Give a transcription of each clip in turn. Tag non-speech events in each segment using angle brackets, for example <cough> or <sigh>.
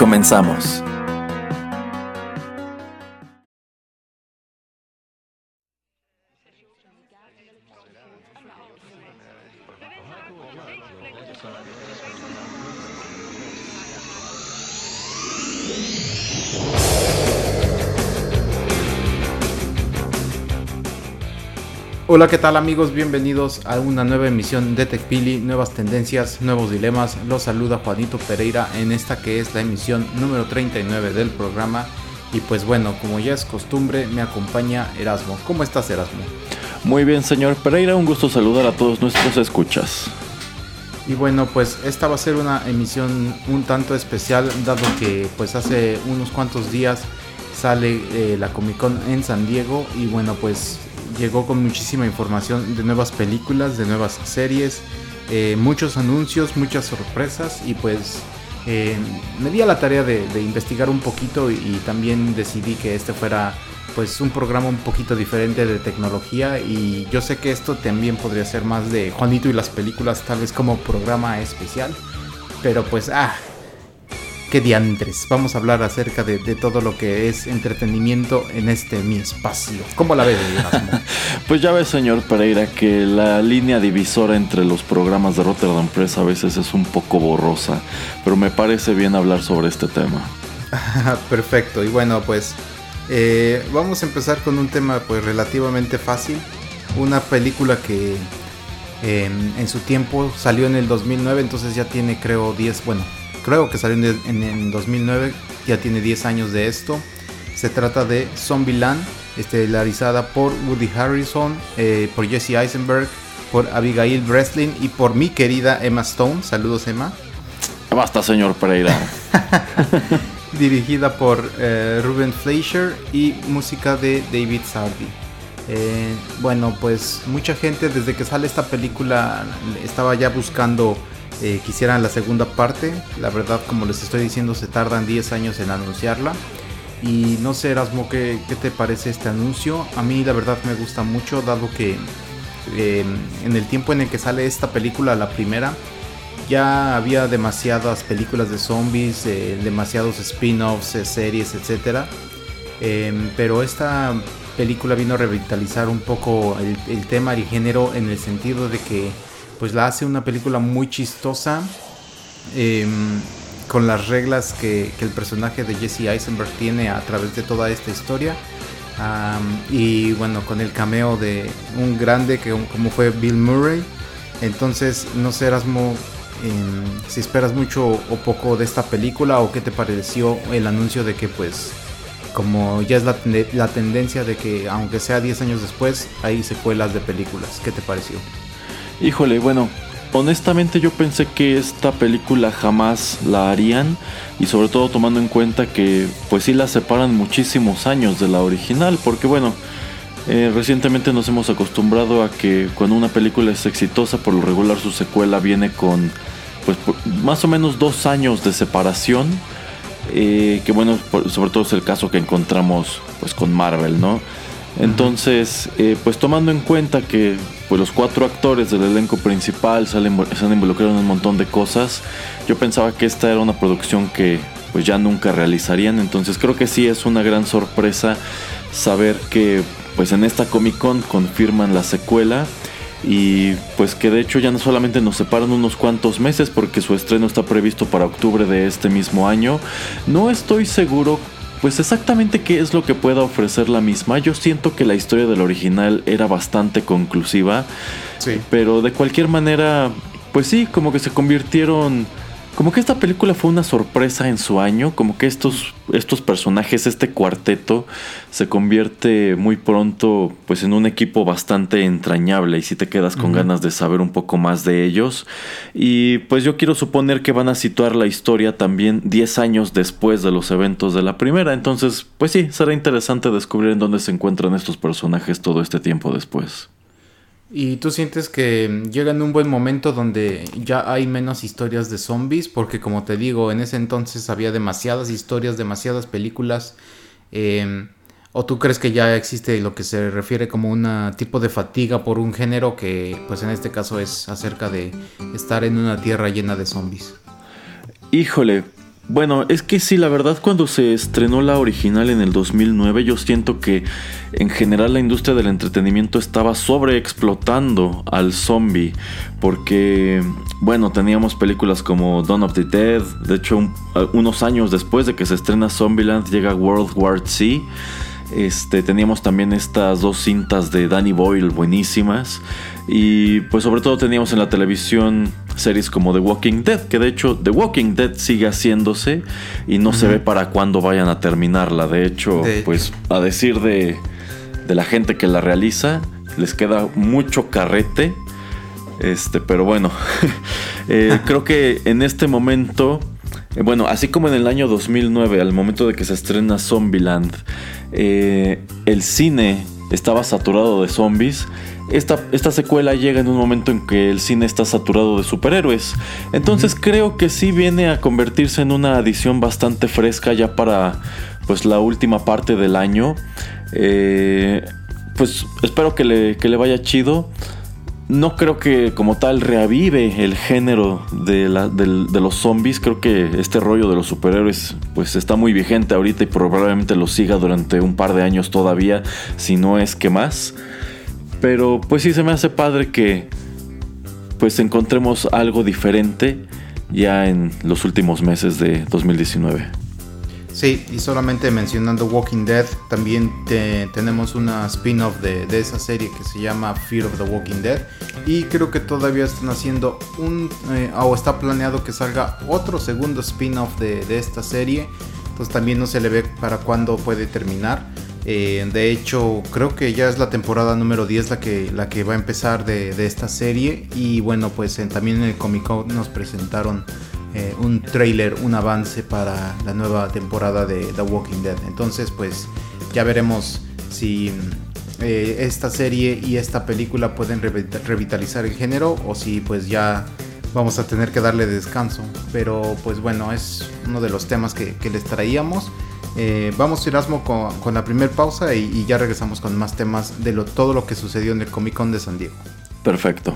Comenzamos. Hola, ¿qué tal amigos? Bienvenidos a una nueva emisión de TechPili, nuevas tendencias, nuevos dilemas. Los saluda Juanito Pereira en esta que es la emisión número 39 del programa. Y pues bueno, como ya es costumbre, me acompaña Erasmo. ¿Cómo estás, Erasmo? Muy bien, señor Pereira, un gusto saludar a todos nuestros escuchas. Y bueno, pues esta va a ser una emisión un tanto especial, dado que pues hace unos cuantos días sale eh, la Comic Con en San Diego y bueno, pues llegó con muchísima información de nuevas películas, de nuevas series, eh, muchos anuncios, muchas sorpresas y pues eh, me di a la tarea de, investigar un poquito y, y, también decidí que este fuera pues un programa un poquito diferente de tecnología y yo sé que esto también podría ser más de Juanito y las películas tal vez como programa especial pero pues ah qué diantres. Vamos a hablar acerca de, de, todo lo que es entretenimiento en este mi espacio. ¿Cómo la ves, <laughs> Erasmo? pues ya ves, señor Pereira, que la línea divisora entre los programas de Rotterdam Press a veces es un poco borrosa, pero me parece bien hablar sobre este tema. <laughs> Perfecto, y bueno, pues eh, vamos a empezar con un tema pues relativamente fácil. Una película que eh, en su tiempo salió en el 2009, entonces ya tiene creo 10, bueno, creo que salió en, en, en, 2009, ya tiene 10 años de esto. Se trata de Zombieland, estelarizada por Woody Harrison, eh, por Jesse Eisenberg, por Abigail Breslin y por mi querida Emma Stone. Saludos, Emma. Basta, señor Pereira. <laughs> Dirigida por eh, Ruben Fleischer y música de David Sardi. Eh, bueno, pues mucha gente desde que sale esta película estaba ya buscando eh, quisieran la segunda parte. La verdad, como les estoy diciendo, se tardan 10 años en anunciarla. Y no sé, Erasmo, ¿qué, ¿qué, te parece este anuncio? A mí la verdad me gusta mucho, dado que eh, en el tiempo en el que sale esta película, la primera, ya había demasiadas películas de zombies, eh, demasiados spin-offs, eh, series, etc. pero esta película vino a revitalizar un poco el, el tema y género en el sentido de que pues la hace una película muy chistosa eh, con las reglas que, que, el personaje de Jesse Eisenberg tiene a través de toda esta historia. Y bueno con el cameo de un grande que como fue Bill Murray. Entonces no sé Erasmo eh, si esperas mucho o poco de esta película o qué te pareció el anuncio de que pues como ya es la, la tendencia de que aunque sea 10 años después hay secuelas de películas. ¿qué te pareció? Híjole, bueno, honestamente yo pensé que esta película jamás la harían y sobre todo tomando en cuenta que pues sí la separan muchísimos años de la original, porque bueno, eh, recientemente nos hemos acostumbrado a que cuando una película es exitosa, por lo regular su secuela viene con pues más o menos dos años de separación. Eh, que bueno, sobre todo es el caso que encontramos pues con Marvel, ¿no? Entonces, eh, pues tomando en cuenta que pues, los cuatro actores del elenco principal salen, se han involucrado en un montón de cosas, yo pensaba que esta era una producción que pues ya nunca realizarían. Entonces creo que sí es una gran sorpresa saber que pues en esta Comic Con confirman la secuela y pues que de hecho ya no solamente nos separan unos cuantos meses porque su estreno está previsto para octubre de este mismo año. No estoy seguro pues exactamente qué es lo que pueda ofrecer la misma. Yo siento que la historia del original era bastante conclusiva. Sí. Pero de cualquier manera, pues sí, como que se convirtieron como que esta película fue una sorpresa en su año, como que estos, estos personajes, este cuarteto, se convierte muy pronto pues en un equipo bastante entrañable y si te quedas con ganas de saber un poco más de ellos. Y pues yo quiero suponer que van a situar la historia también 10 años después de los eventos de la primera, entonces pues sí, será interesante descubrir en dónde se encuentran estos personajes todo este tiempo después. ¿Y tú sientes que llega en un buen momento donde ya hay menos historias de zombies? Porque como te digo, en ese entonces había demasiadas historias, demasiadas películas. Em, ¿O tú crees que ya existe lo que se refiere como un tipo de fatiga por un género que pues en este caso es acerca de estar en una tierra llena de zombies? Híjole, bueno, es que sí, la verdad cuando se estrenó la original en el 2009 yo siento que en general la industria del entretenimiento estaba sobreexplotando al zombie porque, bueno, teníamos películas como Dawn of the Dead, de hecho unos años después de que se estrena Zombieland llega World War Z. Este, teníamos también estas dos cintas de Danny Boyle buenísimas. Y pues sobre todo teníamos en la televisión series como The Walking Dead, que de hecho The Walking Dead sigue haciéndose y no se ve para cuándo vayan a terminarla. De hecho, pues a decir de, de la gente que la realiza, les queda mucho carrete. Este, pero bueno, <laughs> eh, creo que en este momento, eh, bueno, así como en el año 2009, al momento de que se estrena Zombieland, eh, el cine estaba saturado de zombies. Esta, esta, secuela llega en un momento en que el cine está saturado de superhéroes. Entonces creo que sí viene a convertirse en una adición bastante fresca ya para pues la última parte del año. Eh, pues espero que le, que le vaya chido no creo que como tal reavive el género de, los zombies. Creo que este rollo de los superhéroes pues está muy vigente ahorita y probablemente lo siga durante un par de años todavía, si no es que más. Pero pues sí se me hace padre que pues encontremos algo diferente ya en los últimos meses de 2019. Sí, y solamente mencionando Walking Dead, también tenemos una spin-off de, esa serie que se llama Fear of the Walking Dead. Y creo que todavía están haciendo un, eh, o está planeado que salga otro segundo spin-off de, esta serie. Entonces también no se le ve para cuándo puede terminar. Eh, de hecho, creo que ya es la temporada número 10 la que, la que va a empezar de, esta serie. Y bueno, pues también en el Comic Con nos presentaron eh, un trailer, un avance para la nueva temporada de The Walking Dead. Entonces, pues ya veremos si eh, esta serie y esta película pueden revitalizar el género o si pues ya vamos a tener que darle descanso. Pero pues bueno, es uno de los temas que, les traíamos. Eh, vamos Erasmo con, con la primera pausa y, y, ya regresamos con más temas de lo, todo lo que sucedió en el Comic Con de San Diego. Perfecto.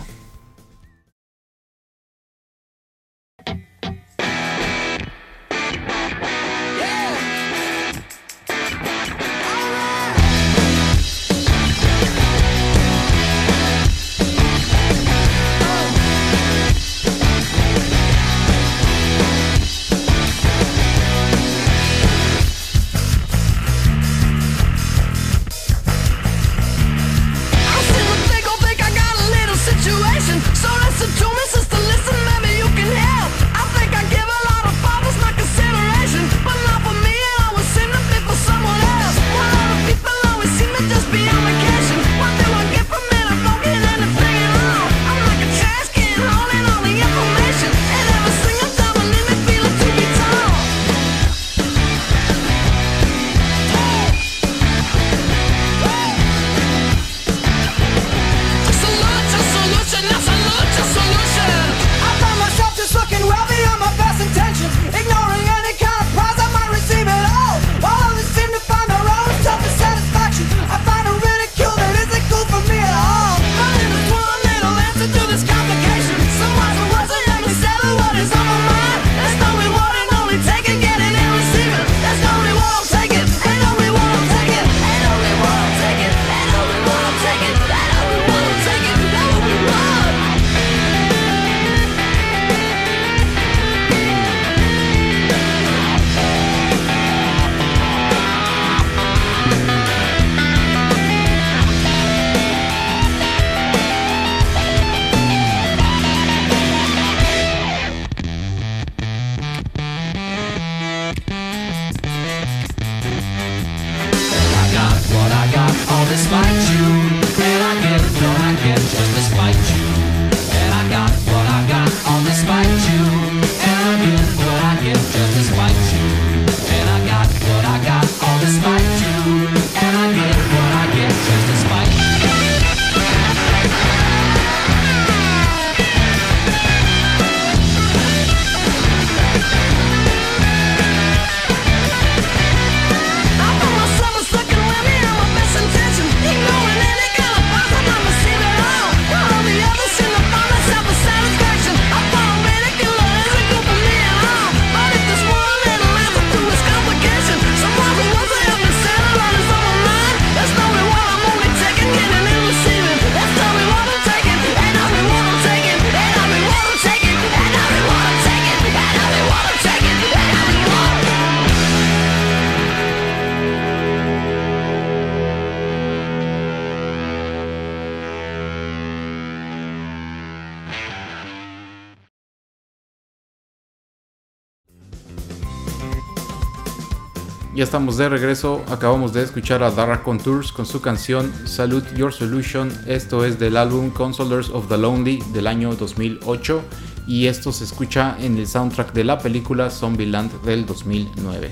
Ya estamos de regreso. Acabamos de escuchar a Dara Contours con su canción Salute Your Solution. Esto es del álbum Consolers of the Lonely del año 2008 y esto se escucha en el soundtrack de la película Zombieland del 2009.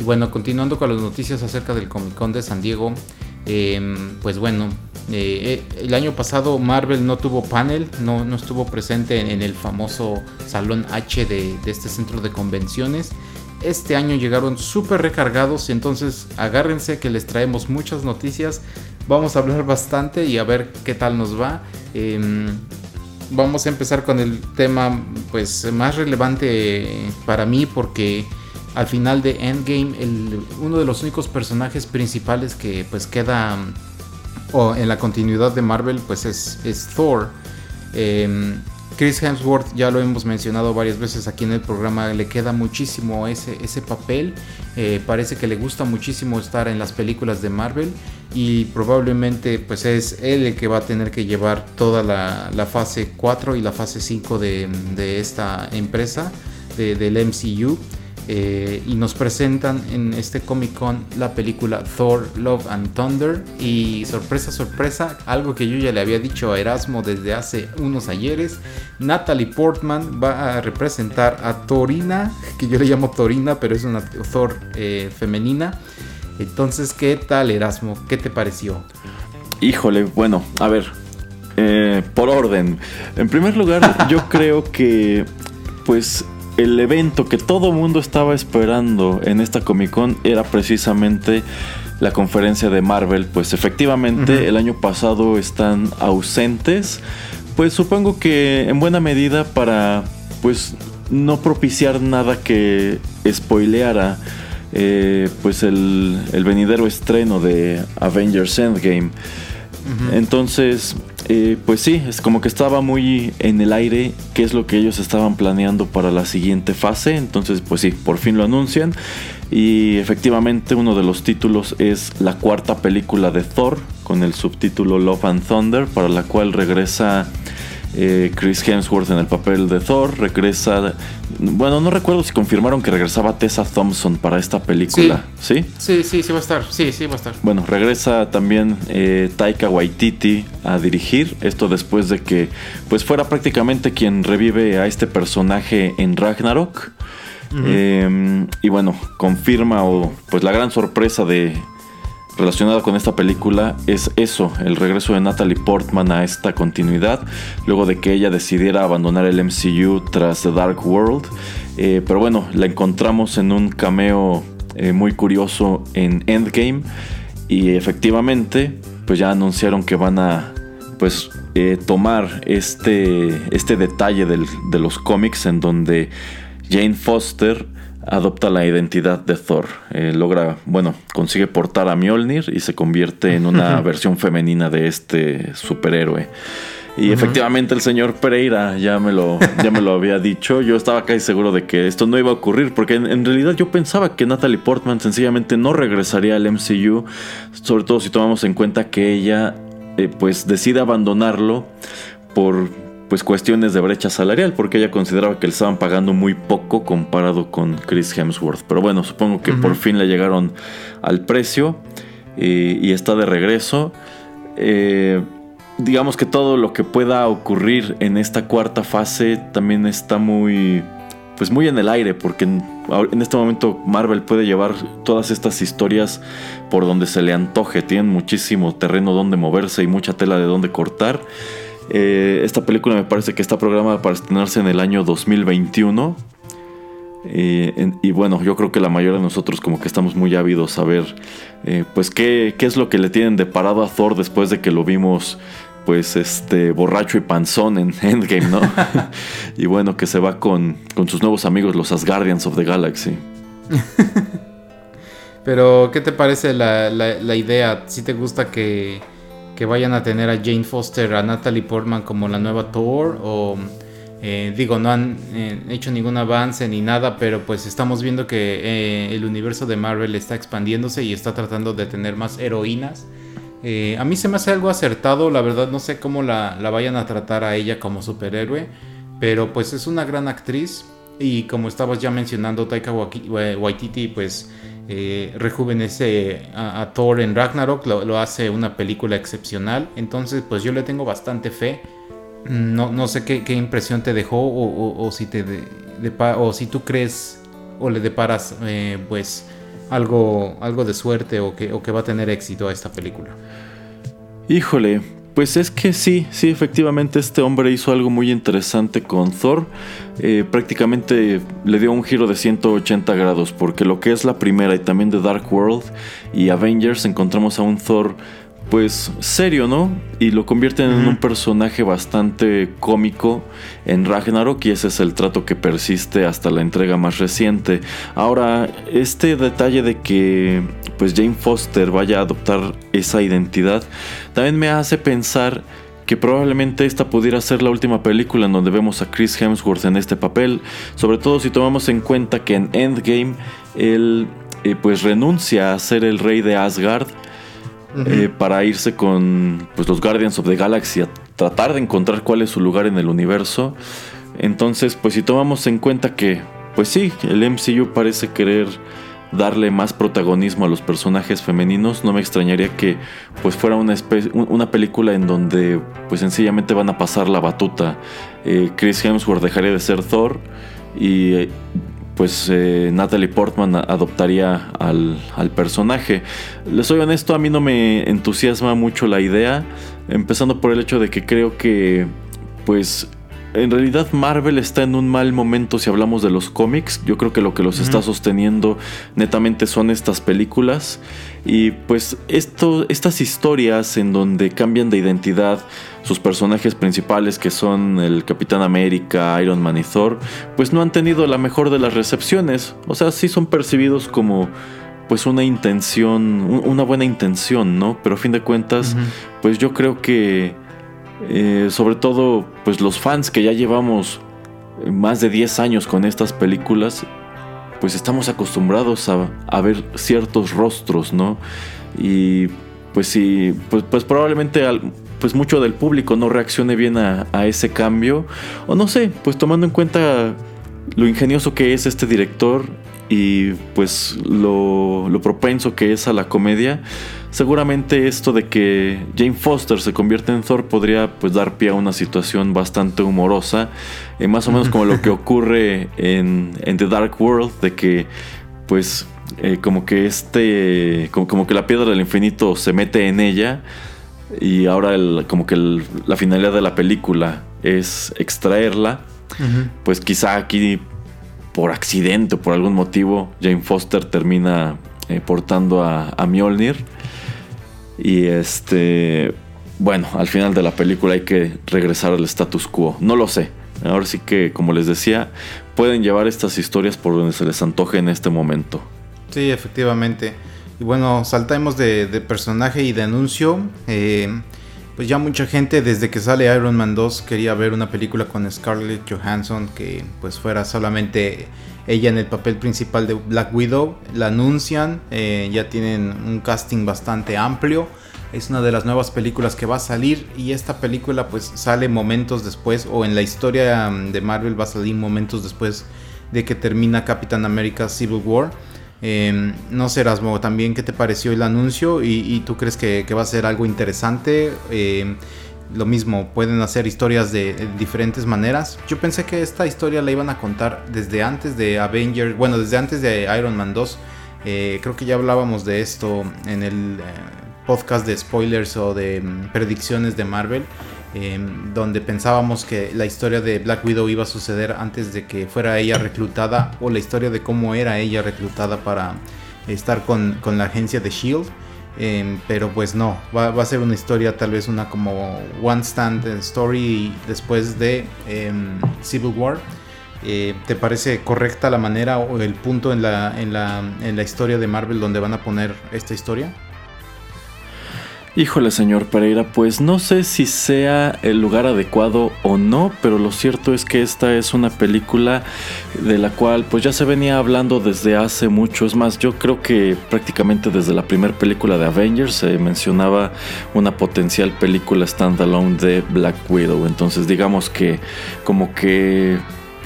Y bueno, continuando con las noticias acerca del Comic Con de San Diego, em, pues bueno, eh, eh, el año pasado Marvel no tuvo panel, no, no estuvo presente en, el famoso Salón H de este centro de convenciones este año llegaron súper recargados, entonces agárrense que les traemos muchas noticias. Vamos a hablar bastante y a ver qué tal nos va. Em, vamos a empezar con el tema pues más relevante para mí porque al final de Endgame uno de los únicos personajes principales que pues queda en la continuidad de Marvel pues es, es Thor. Em, Chris Hemsworth, ya lo hemos mencionado varias veces aquí en el programa, le queda muchísimo ese, ese papel. Eh, parece que le gusta muchísimo estar en las películas de Marvel y probablemente pues es él el que va a tener que llevar toda la, fase 4 y la fase 5 de, esta empresa del MCU. Eh, y nos presentan en este Comic Con la película Thor, Love and Thunder. Y sorpresa, sorpresa, algo que yo ya le había dicho a Erasmo desde hace unos ayeres, Natalie Portman va a representar a Torina, que yo le llamo Torina, pero es una Thor eh, femenina. Entonces, ¿qué tal Erasmo? ¿Qué te pareció? Híjole, bueno, a ver, eh, por orden. En primer lugar, yo creo que, pues, el evento que todo mundo estaba esperando en esta Comic Con era precisamente la conferencia de Marvel. Pues efectivamente el año pasado están ausentes. Pues supongo que en buena medida para pues no propiciar nada que spoileara eh, pues el, el venidero estreno de Avengers Endgame. Entonces, eh, pues sí, es como que estaba muy en el aire qué es lo que ellos estaban planeando para la siguiente fase. Entonces, pues sí, por fin lo anuncian. Y efectivamente uno de los títulos es la cuarta película de Thor, con el subtítulo Love and Thunder, para la cual regresa eh, Chris Hemsworth en el papel de Thor. Regresa. Bueno, no recuerdo si confirmaron que regresaba Tessa Thompson para esta película. ¿Sí? Sí, sí, sí, va a estar. Sí, sí, va a estar. Bueno, regresa también eh, Taika Waititi a dirigir. Esto después de que pues fuera prácticamente quien revive a este personaje en Ragnarok. Em, y bueno, confirma o pues la gran sorpresa de relacionada con esta película es eso, el regreso de Natalie Portman a esta continuidad, luego de que ella decidiera abandonar el MCU tras The Dark World. Eh, pero bueno, la encontramos en un cameo eh, muy curioso en Endgame y efectivamente, pues ya anunciaron que van a pues eh, tomar este, este detalle de los cómics en donde Jane Foster adopta la identidad de Thor. Eh, logra, bueno, consigue portar a Mjolnir y se convierte en una <laughs> versión femenina de este superhéroe. Y efectivamente el señor Pereira ya me, lo, ya me lo había dicho. Yo estaba casi seguro de que esto no iba a ocurrir, porque en, realidad yo pensaba que Natalie Portman sencillamente no regresaría al MCU, sobre todo si tomamos en cuenta que ella eh, pues decide abandonarlo por pues cuestiones de brecha salarial, porque ella consideraba que le estaban pagando muy poco comparado con Chris Hemsworth. Pero bueno, supongo que por fin le llegaron al precio eh, y está de regreso. Eh, digamos que todo lo que pueda ocurrir en esta cuarta fase también está muy pues muy en el aire porque en, en, este momento Marvel puede llevar todas estas historias por donde se le antoje, tienen muchísimo terreno donde moverse y mucha tela de donde cortar. Eh, esta película me parece que está programada para estrenarse en el año 2021. Eh, y bueno, yo creo que la mayoría de nosotros como que estamos muy ávidos a ver eh, pues qué, qué, es lo que le tienen de parado a Thor después de que lo vimos pues este borracho y panzón en <laughs> Endgame, ¿no? <laughs> y bueno, que se va con, con sus nuevos amigos los Asgardians of the Galaxy. <laughs> Pero, ¿qué te parece la, la, la idea? ¿Si te gusta que que vayan a tener a Jane Foster, a Natalie Portman como la nueva Thor o eh, digo, no han eh, hecho ningún avance ni nada, pero pues estamos viendo que eh, el universo de Marvel está expandiéndose y está tratando de tener más heroínas. a mí se me hace algo acertado, la verdad no sé cómo la, la, vayan a tratar a ella como superhéroe, pero pues es una gran actriz y como estabas ya mencionando, Taika Waititi pues eh, rejuvenece a, Thor en Ragnarok, lo, hace una película excepcional. Entonces, pues yo le tengo bastante fe. No, no sé qué, impresión te dejó o, si te o si tú crees o le deparas eh, pues algo, algo de suerte o que, o que va a tener éxito a esta película. Híjole, pues es que sí, sí, efectivamente este hombre hizo algo muy interesante con Thor. Eh, prácticamente le dio un giro de 180 grados, porque lo que es la primera y también de Dark World y Avengers encontramos a un Thor pues serio, ¿no? Y lo convierten en un personaje bastante cómico en Ragnarok y ese es el trato que persiste hasta la entrega más reciente. Ahora, este detalle de que pues Jane Foster vaya a adoptar esa identidad también me hace pensar que probablemente esta pudiera ser la última película en donde vemos a Chris Hemsworth en este papel, sobre todo si tomamos en cuenta que en Endgame él eh, pues renuncia a ser el rey de Asgard eh, para irse con pues, los Guardians of the Galaxy a tratar de encontrar cuál es su lugar en el universo. Entonces, pues si tomamos en cuenta que, pues sí, el MCU parece querer darle más protagonismo a los personajes femeninos, no me extrañaría que pues fuera una, una película en donde pues sencillamente van a pasar la batuta. Eh, Chris Hemsworth dejaría de ser Thor y pues eh, Natalie Portman adoptaría al, al, personaje. Les soy honesto, a mí no me entusiasma mucho la idea, empezando por el hecho de que creo que pues en realidad Marvel está en un mal momento si hablamos de los cómics. Yo creo que lo que los está sosteniendo netamente son estas películas. Y pues esto, estas historias en donde cambian de identidad sus personajes principales que son el Capitán América, Iron Man y Thor, pues no han tenido la mejor de las recepciones. O sea, sí son percibidos como pues una intención, una buena intención, ¿no? Pero a fin de cuentas, pues yo creo que eh, sobre todo, pues los fans que ya llevamos más de 10 años con estas películas, pues estamos acostumbrados a, ver ciertos rostros, ¿no? Y pues sí, pues, pues probablemente pues mucho del público no reaccione bien a, a, ese cambio. O no sé, pues tomando en cuenta lo ingenioso que es este director y pues lo, lo propenso que es a la comedia, seguramente esto de que Jane Foster se convierte en Thor podría pues dar pie a una situación bastante humorosa, eh, más o menos como lo que <laughs> ocurre en, The Dark World, de que pues eh, como que este, como, que la piedra del infinito se mete en ella y ahora como que la finalidad de la película es extraerla, pues quizá aquí por accidente o por algún motivo Jane Foster termina eh, portando a, Mjolnir y este, bueno, al final de la película hay que regresar al status quo. No lo sé. Ahora sí que, como les decía, pueden llevar estas historias por donde se les antoje en este momento. Sí, efectivamente. Y bueno, saltamos de, personaje y de anuncio. Eh, pues ya mucha gente desde que sale Iron Man 2 quería ver una película con Scarlett Johansson que pues fuera solamente ella en el papel principal de Black Widow. La anuncian, eh, ya tienen un casting bastante amplio. Es una de las nuevas películas que va a salir y esta película pues sale momentos después o en la historia mm, de Marvel va a salir momentos después de que termina Capitán America Civil War. Em, no sé, Erasmo, también qué te pareció el anuncio y, tú crees que, va a ser algo interesante. Em, lo mismo, pueden hacer historias de, diferentes maneras. Yo pensé que esta historia la iban a contar desde antes de Avengers, bueno, desde antes de Iron Man 2. Eh, creo que ya hablábamos de esto en el eh, podcast de spoilers o de mm, predicciones de Marvel, em, donde pensábamos que la historia de Black Widow iba a suceder antes de que fuera ella reclutada o la historia de cómo era ella reclutada para estar con, la agencia de Shield. Em, pero pues no, va, a ser una historia tal vez una como One Stand Story después de em, Civil War. Eh, ¿Te parece correcta la manera o el punto en la historia de Marvel donde van a poner esta historia? Híjole, señor Pereira, pues no sé si sea el lugar adecuado o no, pero lo cierto es que esta es una película de la cual pues ya se venía hablando desde hace mucho. Es más, yo creo que prácticamente desde la primera película de Avengers se mencionaba una potencial película standalone de Black Widow. Entonces digamos que como que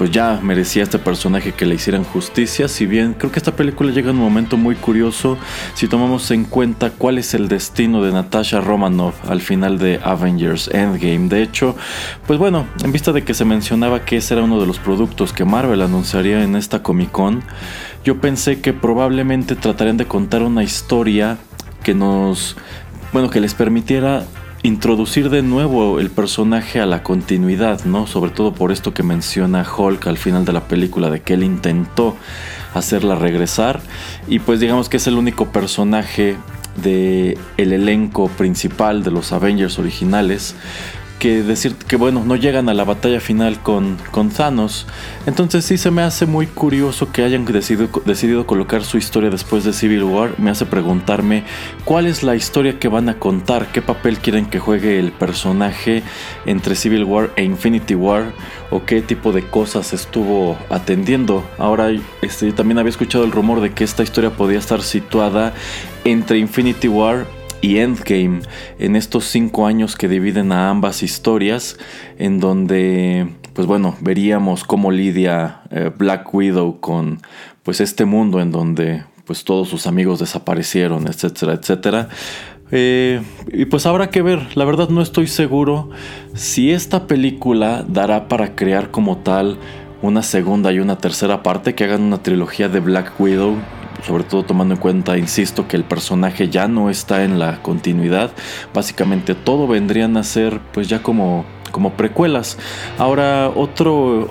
pues ya merecía este personaje que le hicieran justicia. Si bien creo que esta película llega en un momento muy curioso si tomamos en cuenta cuál es el destino de Natasha Romanoff al final de Avengers Endgame. De hecho, pues bueno, en vista de que se mencionaba que ese era uno de los productos que Marvel anunciaría en esta Comic Con, yo pensé que probablemente tratarían de contar una historia que nos, bueno, que les permitiera introducir de nuevo el personaje a la continuidad, ¿no? Sobre todo por esto que menciona Hulk al final de la película, de que él intentó hacerla regresar. Y pues digamos que es el único personaje de el elenco principal de los Avengers originales que decir que bueno, no llegan a la batalla final con, con Thanos. Entonces sí se me hace muy curioso que hayan decidido, decidido colocar su historia después de Civil War. Me hace preguntarme cuál es la historia que van a contar, qué papel quieren que juegue el personaje entre Civil War e Infinity War o qué tipo de cosas estuvo atendiendo. Ahora este, también había escuchado el rumor de que esta historia podía estar situada entre Infinity War y Endgame en estos cinco años que dividen a ambas historias en donde pues bueno veríamos cómo lidia eh, Black Widow con pues este mundo en donde pues todos sus amigos desaparecieron etcétera etcétera. Eh, y pues habrá que ver, la verdad no estoy seguro si esta película dará para crear como tal una segunda y una tercera parte que hagan una trilogía de Black Widow sobre todo tomando en cuenta, insisto, que el personaje ya no está en la continuidad. Básicamente todo vendrían a ser pues ya como, como precuelas. Ahora otro...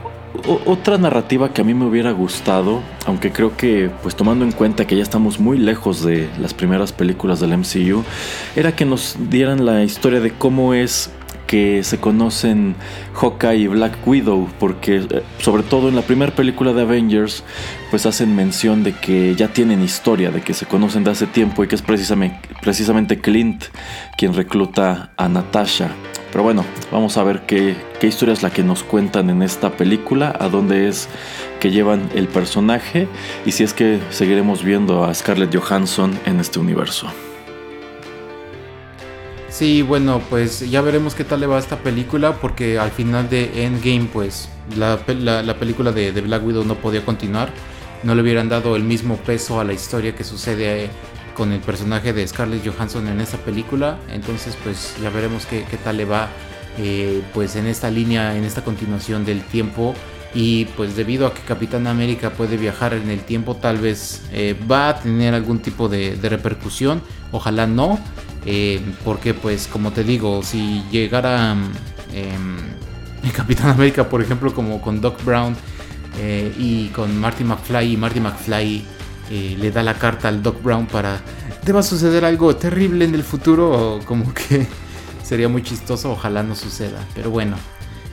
otra narrativa que a mí me hubiera gustado, aunque creo que, pues tomando en cuenta que ya estamos muy lejos de las primeras películas del MCU, era que nos dieran la historia de cómo es que se conocen Hawkeye y Black Widow, porque eh, sobre todo en la primera película de Avengers, pues hacen mención de que ya tienen historia, de que se conocen de hace tiempo y que es precisamente, precisamente Clint quien recluta a Natasha. Pero bueno, vamos a ver qué, qué historia es la que nos cuentan en esta película, a dónde es que llevan el personaje y si es que seguiremos viendo a Scarlett Johansson en este universo. Sí, bueno, pues ya veremos qué tal le va a esta película, porque al final de Endgame, pues la, película de, Black Widow no podía continuar. No le hubieran dado el mismo peso a la historia que sucede con el personaje de Scarlett Johansson en esta película. Entonces, pues ya veremos qué, tal le va, eh, pues en esta línea, en esta continuación del tiempo. Y pues debido a que Capitán América puede viajar en el tiempo, tal vez eh, va a tener algún tipo de repercusión. Ojalá no. Eh, porque pues como te digo, si llegara <laughs> el Capitán América, por ejemplo, como con Doc Brown eh, y con Marty McFly, y Marty McFly eh, le da la carta al Doc Brown para... ¿Te va a suceder algo terrible en el futuro? Como <laughs> que sería muy chistoso, ojalá no suceda. Pero bueno,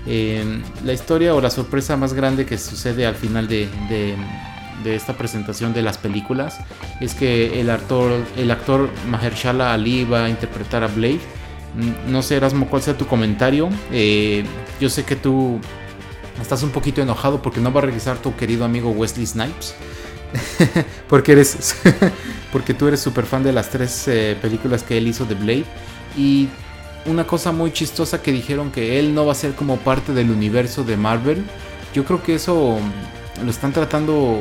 em, la historia o la sorpresa más grande que sucede al final de esta presentación de las películas es que el actor, el actor Mahershala Ali va a interpretar a Blade. Mm, no sé, Erasmo, cuál sea tu comentario. Eh, yo sé que tú estás un poquito enojado porque no va a regresar tu querido amigo Wesley Snipes. <laughs> porque eres <laughs> porque tú eres súper fan de las tres eh, películas que él hizo de Blade. Y una cosa muy chistosa que dijeron que él no va a ser como parte del universo de Marvel. Yo creo que eso lo están tratando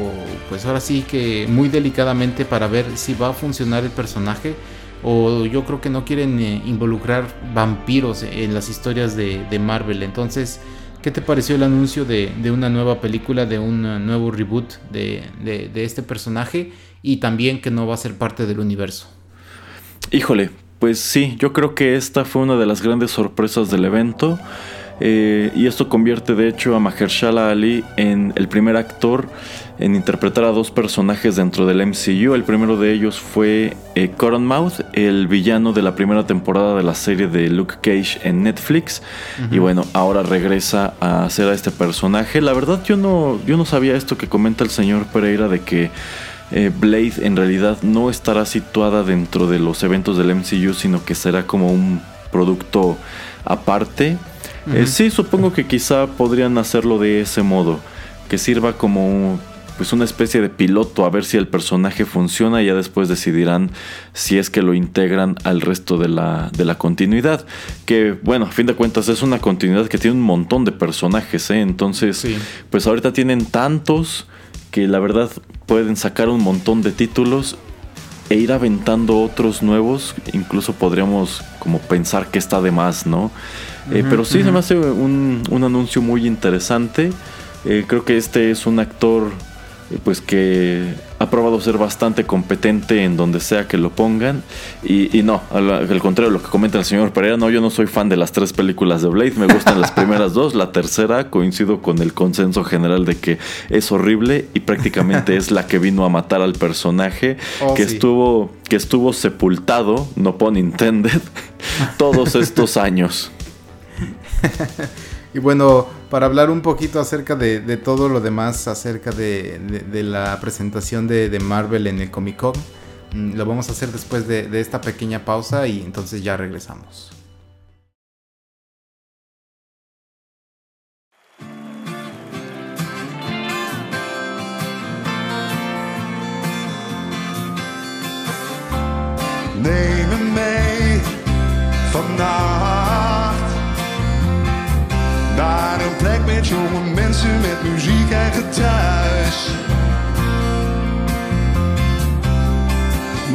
pues ahora sí que muy delicadamente para ver si va a funcionar el personaje o yo creo que no quieren eh, involucrar vampiros en las historias de, Marvel. Entonces, ¿qué te pareció el anuncio de, una nueva película, de un nuevo reboot de, de, este personaje y también que no va a ser parte del universo? Híjole, pues sí, yo creo que esta fue una de las grandes sorpresas del evento. Eh, y esto convierte de hecho a Mahershala Ali en el primer actor en interpretar a dos personajes dentro del MCU. El primero de ellos fue eh, Cottonmouth, el villano de la primera temporada de la serie de Luke Cage en Netflix. Y bueno, ahora regresa a hacer a este personaje. La verdad yo no, yo no sabía esto que comenta el señor Pereira de que... Eh, Blade en realidad no estará situada dentro de los eventos del MCU, sino que será como un producto aparte. Eh, sí, supongo que quizá podrían hacerlo de ese modo, que sirva como pues una especie de piloto a ver si el personaje funciona y ya después decidirán si es que lo integran al resto de la, de la continuidad. Que bueno, a fin de cuentas es una continuidad que tiene un montón de personajes, ¿eh? entonces pues ahorita tienen tantos que la verdad pueden sacar un montón de títulos e ir aventando otros nuevos, incluso podríamos como pensar que está de más, ¿no? Eh, pero sí se me hace un, un anuncio muy interesante. Eh, creo que este es un actor pues que ha probado ser bastante competente en donde sea que lo pongan. Y, no, al, contrario lo que comenta el señor Pereira, no, yo no soy fan de las tres películas de Blade, me gustan las <laughs> primeras dos, la tercera coincido con el consenso general de que es horrible y prácticamente es la que vino a matar al personaje oh, que estuvo que estuvo sepultado, no pon intended, <laughs> todos estos años. <laughs> y bueno, para hablar un poquito acerca de, todo lo demás, acerca de, la presentación de, Marvel en el Comic Con. Mm, lo vamos a hacer después de, esta pequeña pausa y entonces ya regresamos. Met jonge mensen met muziek eigen thuis.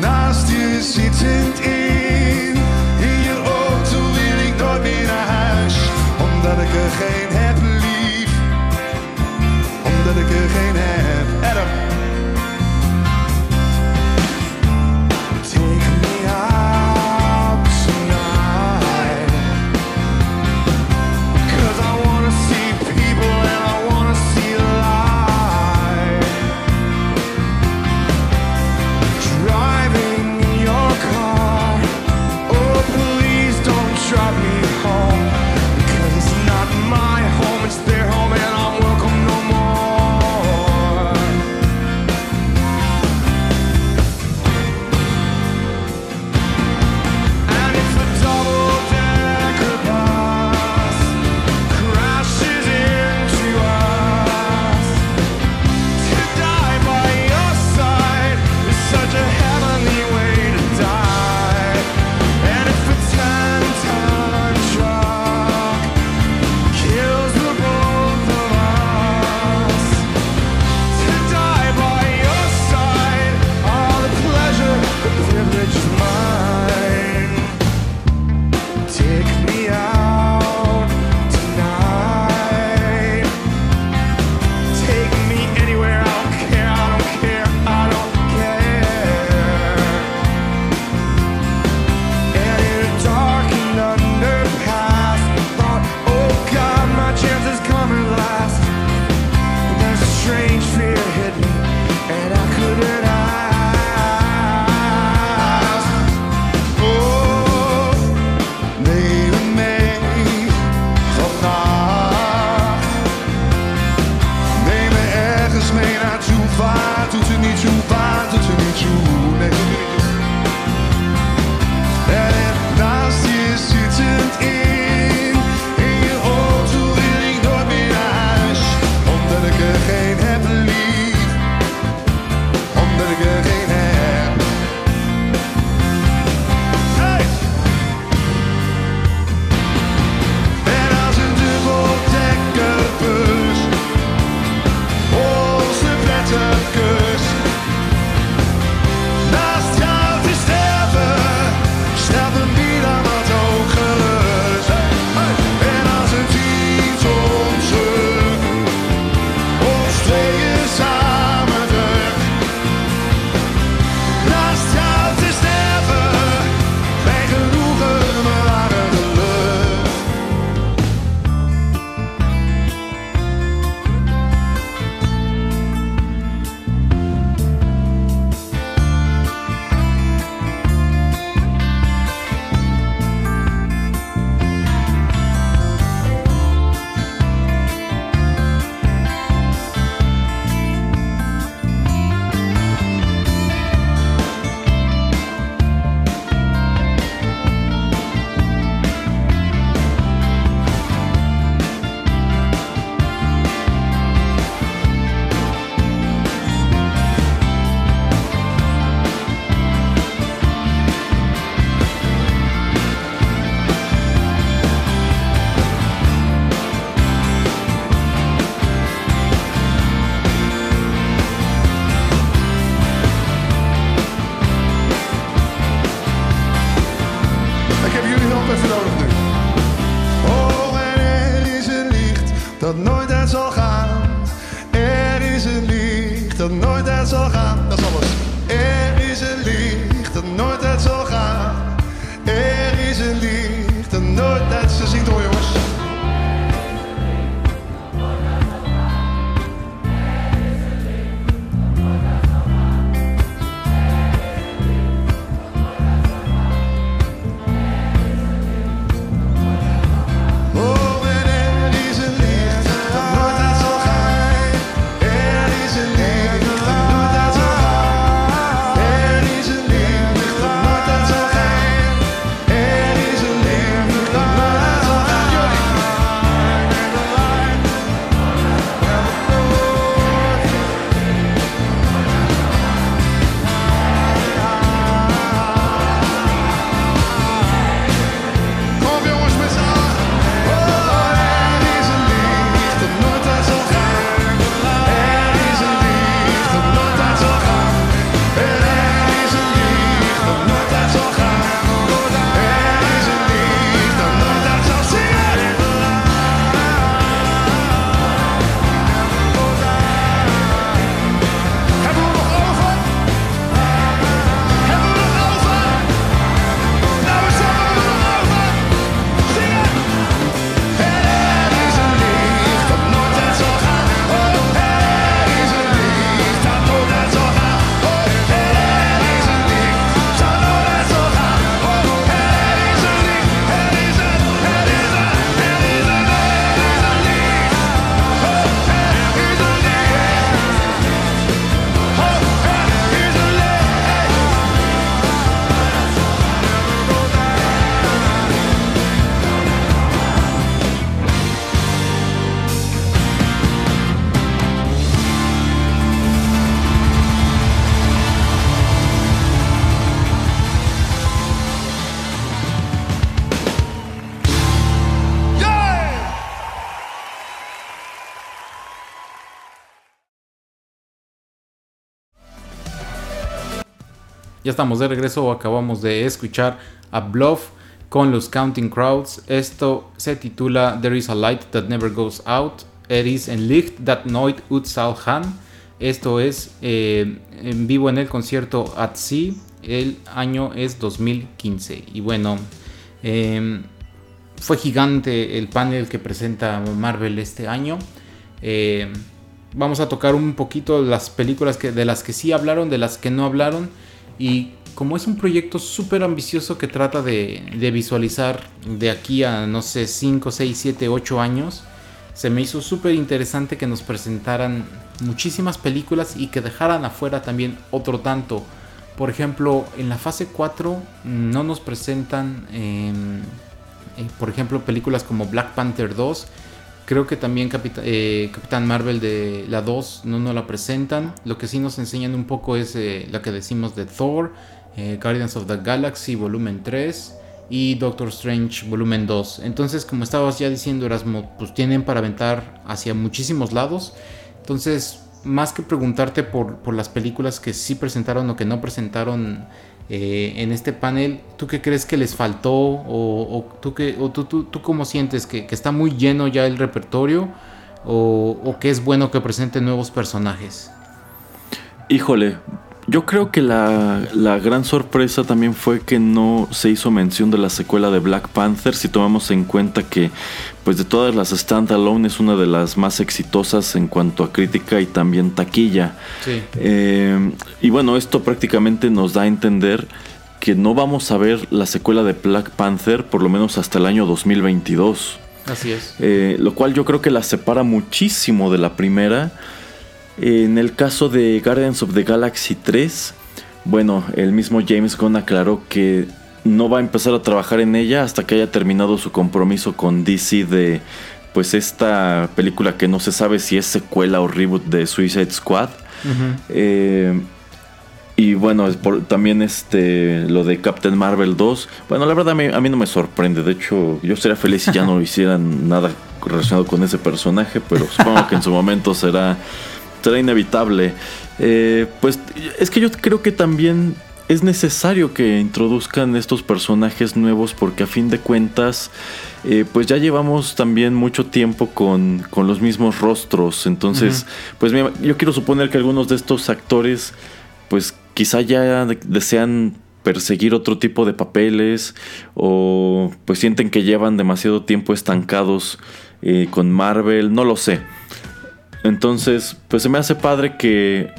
Naast je zittend in, in je auto wil ik nooit meer naar huis. Omdat ik er geen heb lief, omdat ik er geen Ya estamos de regreso, acabamos de escuchar a Bluff con los Counting Crowds. Esto se titula There is a light that never goes out. It is ein Licht that nooit zal gaan. Esto es eh, en vivo en el concierto at Sea. El año es 2015. Y bueno, em, fue gigante el panel que presenta Marvel este año. Eh, vamos a tocar un poquito las películas que, de las que sí hablaron, de las que no hablaron. Y como es un proyecto súper ambicioso que trata de, visualizar de aquí a, no sé, 5, 6, 7, 8 años, se me hizo súper interesante que nos presentaran muchísimas películas y que dejaran afuera también otro tanto. Por ejemplo, en la fase 4 no nos presentan, em, eh, por ejemplo, películas como Black Panther 2. Creo que también eh, Capitán Marvel de la 2 no nos la presentan. Lo que sí nos enseñan un poco es eh, la que decimos de Thor, eh, Guardians of the Galaxy volumen 3 y Doctor Strange volumen 2. Entonces, como estabas ya diciendo Erasmo, pues tienen para aventar hacia muchísimos lados. Entonces, más que preguntarte por, por las películas que sí presentaron o que no presentaron eh, en este panel, ¿tú qué crees que les faltó? ¿O, tú, qué, o tú, tú, tú cómo sientes? ¿Que, que está muy lleno ya el repertorio? ¿O, o que es bueno que presenten nuevos personajes? Híjole, yo creo que la, la gran sorpresa también fue que no se hizo mención de la secuela de Black Panther, si tomamos en cuenta que pues de todas las standalone es una de las más exitosas en cuanto a crítica y también taquilla. Sí. Eh, y bueno, esto prácticamente nos da a entender que no vamos a ver la secuela de Black Panther por lo menos hasta el año 2022. Así es. Eh, lo cual yo creo que la separa muchísimo de la primera. En el caso de Guardians of the Galaxy 3, bueno, el mismo James Gunn aclaró que no va a empezar a trabajar en ella hasta que haya terminado su compromiso con DC de pues esta película que no se sabe si es secuela o reboot de Suicide Squad. Eh, y bueno, por- también este lo de Captain Marvel 2. Bueno, la verdad a mí, a mí no me sorprende. De hecho, yo sería feliz si ya no <laughs> hicieran nada relacionado con ese personaje, pero supongo que en su momento será, será inevitable. Eh, pues es que yo creo que también es necesario que introduzcan estos personajes nuevos porque a fin de cuentas eh, pues ya llevamos también mucho tiempo con, con los mismos rostros. Entonces, pues mira, yo quiero suponer que algunos de estos actores pues quizá ya de- desean perseguir otro tipo de papeles o pues sienten que llevan demasiado tiempo estancados eh, con Marvel, no lo sé. Entonces, pues se me hace padre que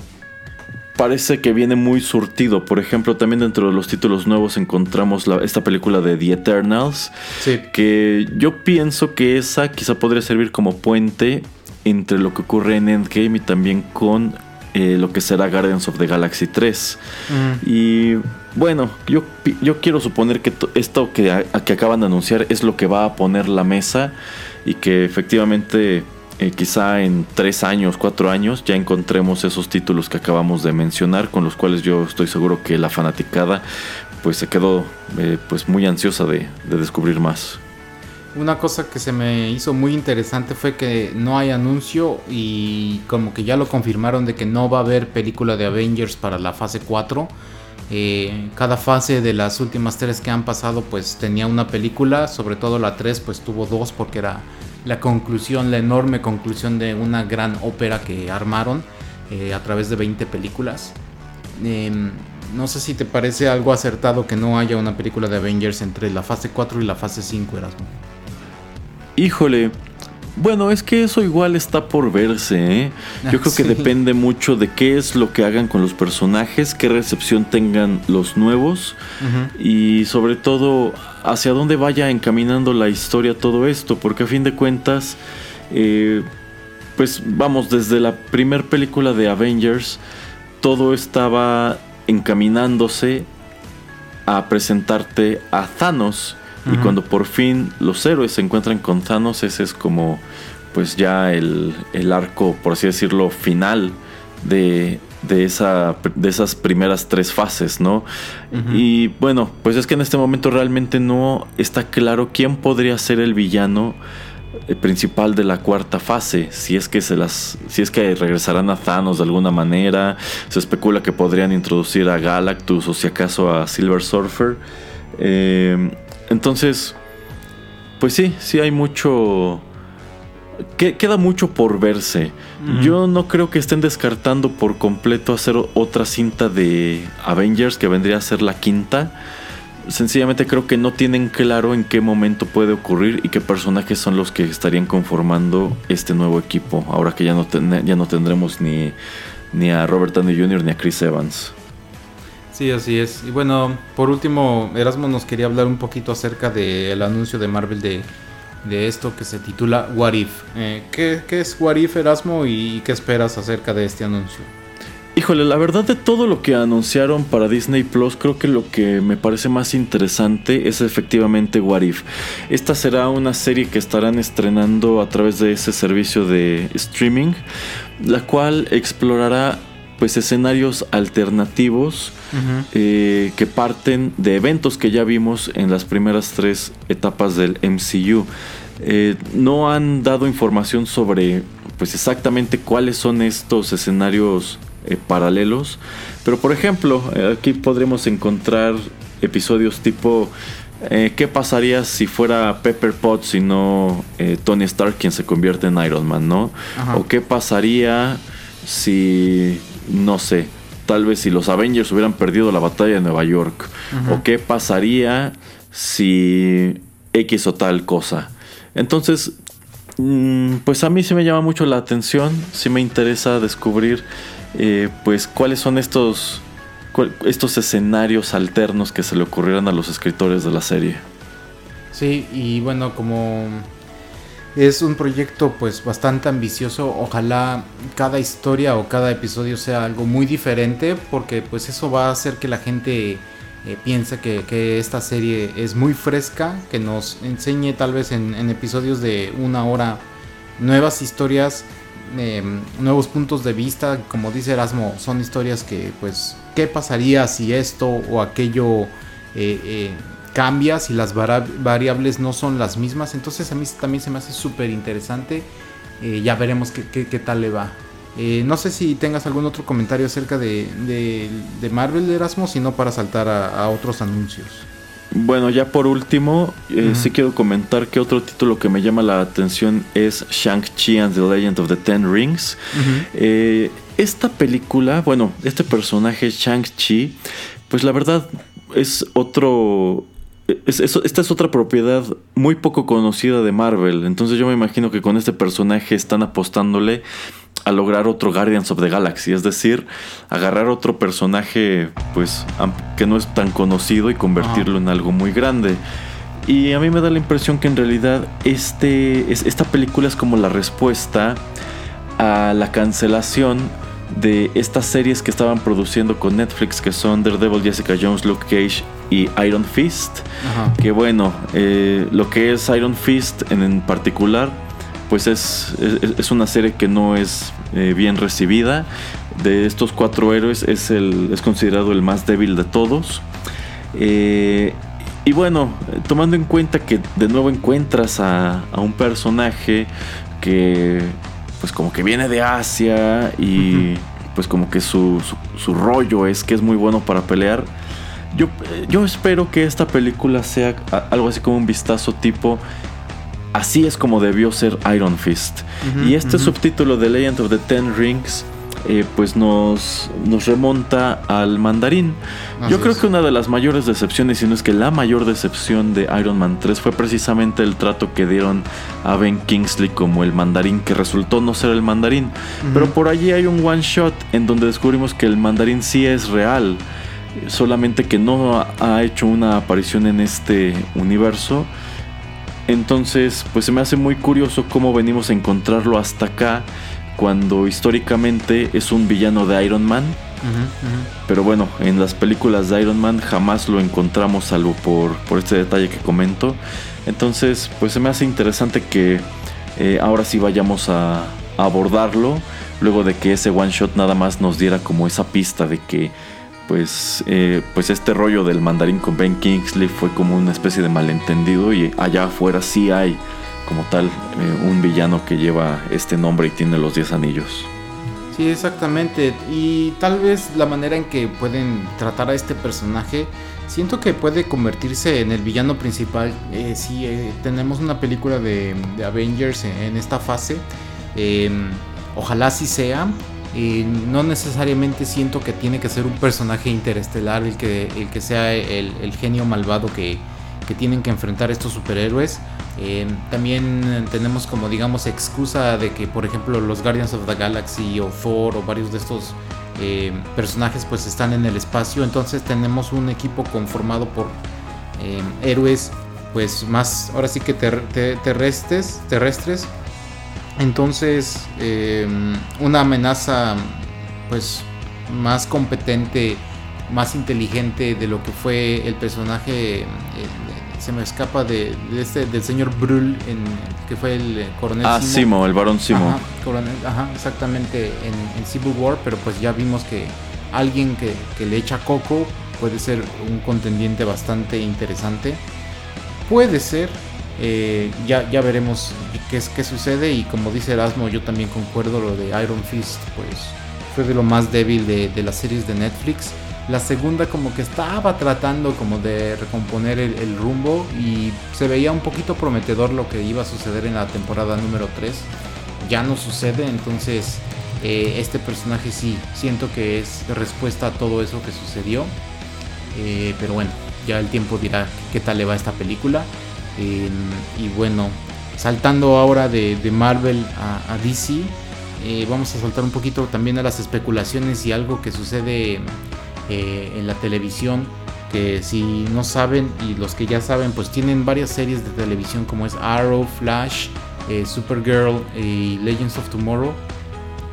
parece que viene muy surtido. Por ejemplo, también dentro de los títulos nuevos encontramos la- esta película de The Eternals, Sí. que yo pienso que esa quizá podría servir como puente entre lo que ocurre en Endgame y también con eh, lo que será Guardians of the Galaxy 3. Mm. Y bueno, yo, yo quiero suponer que to- esto que, a- que acaban de anunciar es lo que va a poner la mesa y que efectivamente eh, quizá en tres años, cuatro años ya encontremos esos títulos que acabamos de mencionar con los cuales yo estoy seguro que la fanaticada pues se quedó eh, pues muy ansiosa de, de descubrir más. Una cosa que se me hizo muy interesante fue que no hay anuncio y como que ya lo confirmaron de que no va a haber película de Avengers para la fase 4. Eh, cada fase de las últimas tres que han pasado pues tenía una película, sobre todo la 3 pues tuvo dos porque era la conclusión, la enorme conclusión de una gran ópera que armaron eh, a través de 20 películas. Em, no sé si te parece algo acertado que no haya una película de Avengers entre la fase 4 y la fase 5, Erasmo. Híjole. Bueno, es que eso igual está por verse, ¿eh? <laughs> Yo creo que depende mucho de qué es lo que hagan con los personajes, qué recepción tengan los nuevos y sobre todo hacia dónde vaya encaminando la historia todo esto, porque a fin de cuentas, eh, pues vamos, desde la primer película de Avengers, todo estaba encaminándose a presentarte a Thanos. Y cuando por fin los héroes se encuentran con Thanos, ese es como pues ya el, el arco, por así decirlo, final de, de, esa, de esas primeras tres fases, ¿no? Y bueno, pues es que en este momento realmente no está claro quién podría ser el villano eh, principal de la cuarta fase, si es que se las si es que regresarán a Thanos de alguna manera, se especula que podrían introducir a Galactus o si acaso a Silver Surfer. Eh, entonces, pues sí, sí hay mucho que- queda mucho por verse. Yo no creo que estén descartando por completo hacer otra cinta de Avengers que vendría a ser la quinta. Sencillamente creo que no tienen claro en qué momento puede ocurrir y qué personajes son los que estarían conformando este nuevo equipo. Ahora que ya no, ten- ya no tendremos ni, ni a Robert Downey Jr. ni a Chris Evans. Sí, así es. Y bueno, por último, Erasmo nos quería hablar un poquito acerca del anuncio de Marvel de, de esto que se titula What If. Eh, ¿qué, qué es What If, Erasmo, y qué esperas acerca de este anuncio? Híjole, la verdad de todo lo que anunciaron para Disney Plus, creo que lo que me parece más interesante es efectivamente What If. Esta será una serie que estarán estrenando a través de ese servicio de streaming, la cual explorará pues escenarios alternativos eh, que parten de eventos que ya vimos en las primeras tres etapas del MCU. Eh, no han dado información sobre pues exactamente cuáles son estos escenarios eh, paralelos, pero por ejemplo aquí podremos encontrar episodios tipo eh, ¿Qué pasaría si fuera Pepper Potts y no eh, Tony Stark quien se convierte en Iron Man, no? Ajá. ¿O qué pasaría si, no sé, tal vez si los Avengers hubieran perdido la batalla de Nueva York? ¿O qué pasaría si X o tal cosa? Entonces, mm, pues a mí sí me llama mucho la atención, sí me interesa descubrir, eh, pues cuáles son estos, estos escenarios alternos que se le ocurrieron a los escritores de la serie. Sí, y bueno, como es un proyecto pues bastante ambicioso, ojalá cada historia o cada episodio sea algo muy diferente, porque pues eso va a hacer que la gente eh, piense que, esta serie es muy fresca, que nos enseñe tal vez en, episodios de una hora nuevas historias, eh, nuevos puntos de vista, como dice Erasmo, son historias que pues, ¿qué pasaría si esto o aquello eh, eh, cambia, si las variables no son las mismas? Entonces a mí también se me hace súper interesante, Eh, ya veremos qué, qué- qué tal le va. Eh, no sé si tengas algún otro comentario acerca de, de, de Marvel Erasmo, sino para saltar a, a otros anuncios. Bueno, ya por último, eh, sí quiero comentar que otro título que me llama la atención es Shang-Chi and the Legend of the Ten Rings. Eh, esta película, bueno, este personaje Shang-Chi, pues la verdad es otro... es- es- esta es otra propiedad muy poco conocida de Marvel. Entonces yo me imagino que con este personaje están apostándole a lograr otro Guardians of the Galaxy. Es decir, agarrar otro personaje pues que no es tan conocido y convertirlo en algo muy grande. Y a mí me da la impresión que en realidad este, es- esta película es como la respuesta a la cancelación de estas series que estaban produciendo con Netflix, que son Daredevil, Jessica Jones, Luke Cage y Iron Fist. Ajá. Que bueno, eh, lo que es Iron Fist en, en particular, pues es, es, es una serie que no es eh, bien recibida. De estos cuatro héroes es, el, es considerado el más débil de todos. Eh, y bueno, tomando en cuenta que de nuevo encuentras a, a un personaje que pues como que viene de Asia y pues como que su, su, su rollo es que es muy bueno para pelear. Yo, eh, yo espero que esta película sea algo así como un vistazo tipo así es como debió ser Iron Fist. Y este subtítulo de Legend of the Ten Rings eh, pues nos, nos remonta al mandarín. Así Yo creo es. que una de las mayores decepciones, si no es que la mayor decepción de Iron Man 3 fue precisamente el trato que dieron a Ben Kingsley como el mandarín, que resultó no ser el mandarín. Pero por allí hay un one shot en donde descubrimos que el mandarín sí es real, solamente que no ha- hecho una aparición en este universo. Entonces, pues se me hace muy curioso cómo venimos a encontrarlo hasta acá, cuando históricamente es un villano de Iron Man. Pero bueno, en las películas de Iron Man jamás lo encontramos salvo por, por este detalle que comento. Entonces, pues se me hace interesante que eh, ahora sí vayamos a, a abordarlo. Luego de que ese one shot nada más nos diera como esa pista de que pues, eh, pues este rollo del mandarín con Ben Kingsley fue como una especie de malentendido y allá afuera sí hay como tal eh, un villano que lleva este nombre y tiene los 10 anillos. Sí, exactamente. Y tal vez la manera en que pueden tratar a este personaje, siento que puede convertirse en el villano principal. Eh, si eh, tenemos una película de, Avengers en, esta fase, eh, ojalá así sea. Eh, no necesariamente siento que tiene que ser un personaje interestelar el que, el que sea el, genio malvado que, que tienen que enfrentar estos superhéroes. Eh, también tenemos como digamos excusa de que por ejemplo los Guardians of the Galaxy o Thor o varios de estos eh, personajes pues están en el espacio. Entonces tenemos un equipo conformado por eh, héroes pues más ahora sí que ter- te- terrestres, terrestres. Entonces eh, una amenaza pues más competente, más inteligente de lo que fue el personaje. eh, se me escapa de, de este del señor Brühl en, que fue el eh, coronel Ah, Simo. Simo, el varón Simo. Ajá, coronel- ajá, exactamente en, en Civil War, pero pues ya vimos que alguien que, que le echa coco puede ser un contendiente bastante interesante. Puede ser, eh, ya, ya veremos qué, es, qué sucede y como dice Erasmo, yo también concuerdo lo de Iron Fist, pues fue de lo más débil de, de las series de Netflix. La segunda como que estaba tratando como de recomponer el, rumbo y se veía un poquito prometedor lo que iba a suceder en la temporada número 3. Ya no sucede, entonces eh, este personaje sí, siento que es respuesta a todo eso que sucedió. Eh, pero bueno, ya el tiempo dirá qué tal le va esta película. Eh, y bueno, saltando ahora de, Marvel a, DC, eh, vamos a saltar un poquito también a las especulaciones y algo que sucede eh, en la televisión. Que si no saben y los que ya saben, pues tienen varias series de televisión como es Arrow, Flash, Supergirl y Legends of Tomorrow.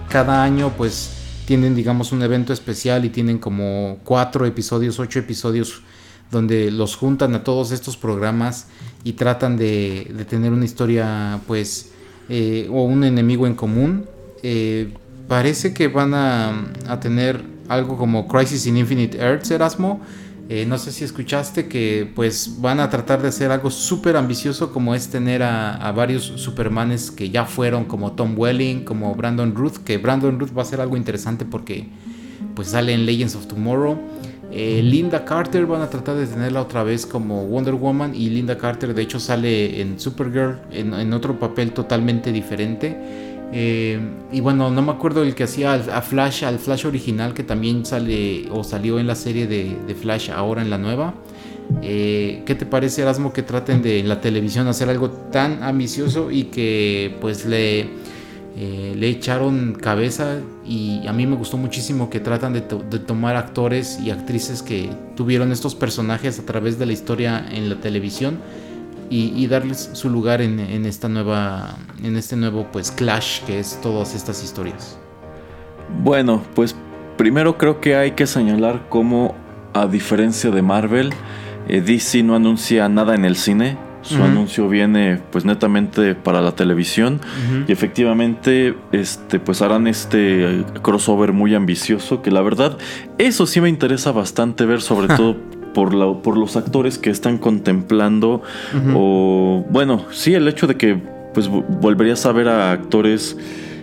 Cada año pues tienen digamos un evento especial y tienen como cuatro episodios, ocho episodios donde los juntan a todos estos programas y tratan de, tener una historia pues eh, o un enemigo en común. Eh, parece que van a, a tener algo como Crisis in Infinite Earths, Erasmo. Eh, no sé si escuchaste que pues van a tratar de hacer algo súper ambicioso como es tener a, a, varios Supermanes que ya fueron como Tom Welling, como Brandon Ruth, que Brandon Ruth va a ser algo interesante porque pues sale en Legends of Tomorrow. Eh, Linda Carter van a tratar de tenerla otra vez como Wonder Woman y Linda Carter de hecho sale en Supergirl en, otro papel totalmente diferente. Eh, y bueno, no me acuerdo el que hacía a Flash, al Flash original, que también sale o salió en la serie de, de Flash ahora en la nueva. Eh, ¿Qué te parece, Erasmo, que traten de en la televisión hacer algo tan ambicioso y que pues le, eh, le echaron cabeza? Y a mí me gustó muchísimo que tratan de, to de, tomar actores y actrices que tuvieron estos personajes a través de la historia en la televisión y, darles su lugar en, en, esta nueva en este nuevo pues clash que es todas estas historias bueno pues primero creo que hay que señalar cómo a diferencia de Marvel eh, DC no anuncia nada en el cine su uh -huh. anuncio viene pues netamente para la televisión uh -huh. y efectivamente este pues harán este crossover muy ambicioso que la verdad eso sí me interesa bastante ver sobre todo por, la, por los actores que están contemplando uh -huh. o bueno, sí, el hecho de que pues volverías a ver a actores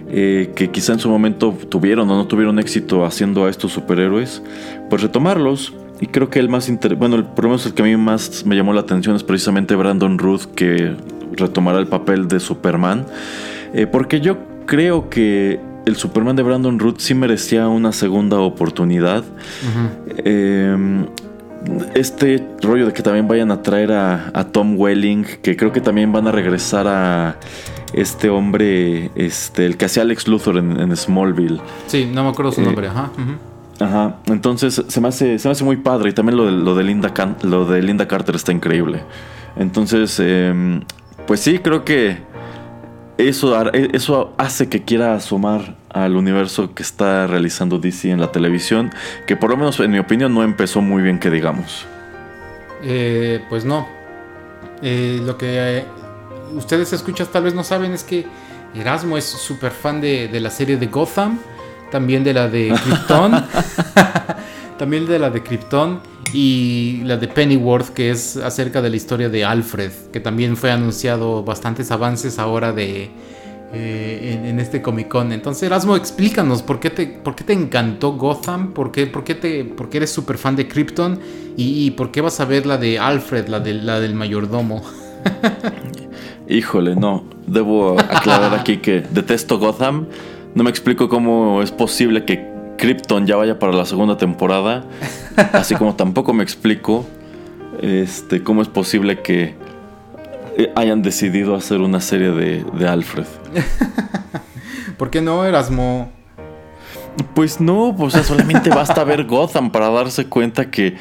eh, que quizá en su momento tuvieron o no tuvieron éxito haciendo a estos superhéroes, pues retomarlos. Y creo que el más inter bueno, el, por lo menos el que a mí más me llamó la atención es precisamente Brandon Ruth que retomará el papel de Superman. Eh, porque yo creo que el Superman de Brandon Ruth sí merecía una segunda oportunidad. Uh -huh. eh, este rollo de que también vayan a traer a, a, Tom Welling, que creo que también van a regresar a este hombre, este, el que hacía Alex Luthor en, en Smallville. Sí, no me acuerdo su eh, nombre, ajá. Uh -huh. Ajá, entonces se me, hace, se me hace muy padre y también lo de, lo de, Linda, lo de Linda Carter está increíble. Entonces, eh, pues sí, creo que eso, eso hace que quiera asomar al universo que está realizando DC en la televisión, que por lo menos en mi opinión no empezó muy bien que digamos. Eh, pues no. Eh, lo que eh, ustedes escuchan tal vez no saben es que Erasmo es súper fan de, la serie de Gotham, también de la de <laughs> Krypton, <laughs> también de la de Krypton y la de Pennyworth, que es acerca de la historia de Alfred, que también fue anunciado bastantes avances ahora de eh, en, en, este Comic Con. Entonces, Erasmo, explícanos por qué te, por qué te encantó Gotham, por qué, por qué, te, por qué eres súper fan de Krypton y, y, por qué vas a ver la de Alfred, la, de, la del mayordomo. <laughs> Híjole, no. Debo aclarar aquí que detesto Gotham. No me explico cómo es posible que Krypton ya vaya para la segunda temporada. Así como <laughs> tampoco me explico este, cómo es posible que hayan decidido hacer una serie de, de Alfred. <laughs> ¿Por qué no, Erasmo? Pues no, o sea, solamente basta ver Gotham para darse cuenta que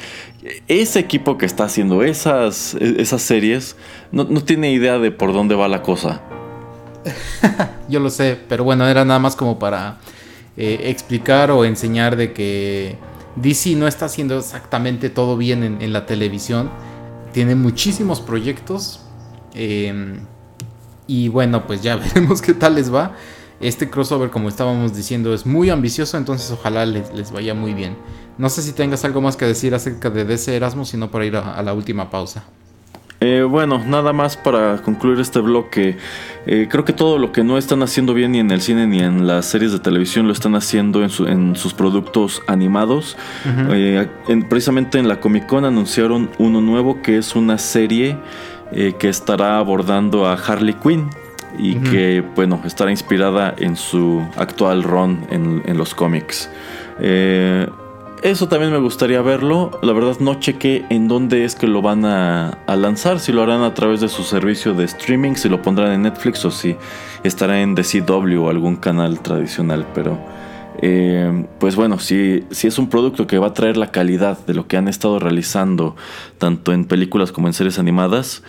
ese equipo que está haciendo esas, esas series no, no tiene idea de por dónde va la cosa. <laughs> Yo lo sé, pero bueno, era nada más como para eh, explicar o enseñar de que DC no está haciendo exactamente todo bien en, la televisión. Tiene muchísimos proyectos, eh, y bueno, pues ya <laughs> veremos qué tal les va. Este crossover, como estábamos diciendo, es muy ambicioso, entonces ojalá les, vaya muy bien. No sé si tengas algo más que decir acerca de DC Erasmus, sino para ir a la última pausa. Eh, bueno, nada más para concluir este bloque. Eh, creo que todo lo que no están haciendo bien ni en el cine ni en las series de televisión lo están haciendo en, su, en sus productos animados. Uh -huh. eh, en, precisamente en la Comic Con anunciaron uno nuevo que es una serie eh, que estará abordando a Harley Quinn y uh -huh. que, bueno, estará inspirada en su actual run en, en los cómics. Eh, eso también me gustaría verlo. La verdad no chequé en dónde es que lo van a, lanzar. Si lo harán a través de su servicio de streaming, si lo pondrán en Netflix o si estará en DCW o algún canal tradicional. Pero eh, pues bueno, si, si es un producto que va a traer la calidad de lo que han estado realizando, tanto en películas como en series animadas,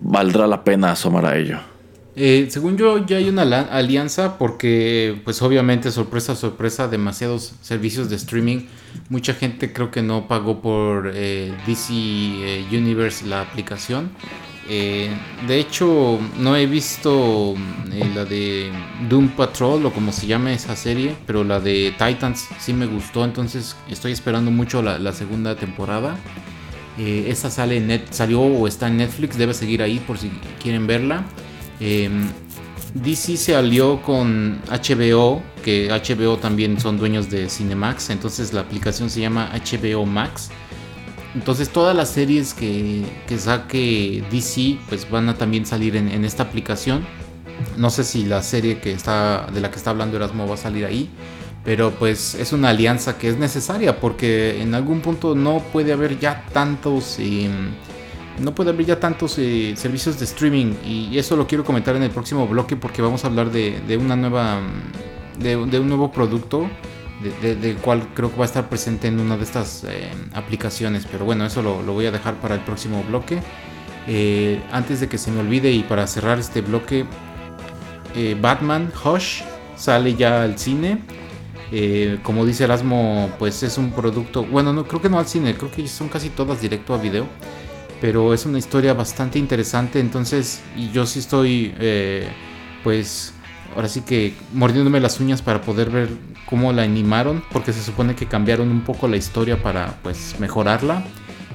valdrá la pena asomar a ello. Eh, según yo ya hay una alianza porque pues obviamente sorpresa sorpresa demasiados servicios de streaming mucha gente creo que no pagó por eh, DC eh, Universe la aplicación Eh, de hecho, no he visto la de Doom Patrol o como se llama esa serie, pero la de Titans sí me gustó, entonces estoy esperando mucho la, la segunda temporada. Esa sale net, salió o está en Netflix, debe seguir ahí por si quieren verla. Eh, DC se alió con HBO, que HBO también son dueños de Cinemax, entonces la aplicación se llama HBO Max. Entonces todas las series que, que saque DC pues van a también salir en, esta aplicación. No sé si la serie que está, de la que está hablando Erasmo va a salir ahí. Pero pues es una alianza que es necesaria porque en algún punto no puede haber ya tantos... eh, no puede haber ya tantos eh, servicios de streaming y eso lo quiero comentar en el próximo bloque porque vamos a hablar de, una nueva de, un nuevo producto de- de- del cual creo que va a estar presente en una de estas eh, aplicaciones. Pero bueno eso lo, lo voy a dejar para el próximo bloque. Eh, antes de que se me olvide y para cerrar este bloque Batman Hush sale ya al cine. Como dice Erasmo, pues es un producto, bueno, no creo que no al cine, creo que son casi todas directo a video, pero es una historia bastante interesante, entonces, y yo sí estoy, eh, pues, ahora sí que mordiéndome las uñas para poder ver cómo la animaron, porque se supone que cambiaron un poco la historia para, pues, mejorarla.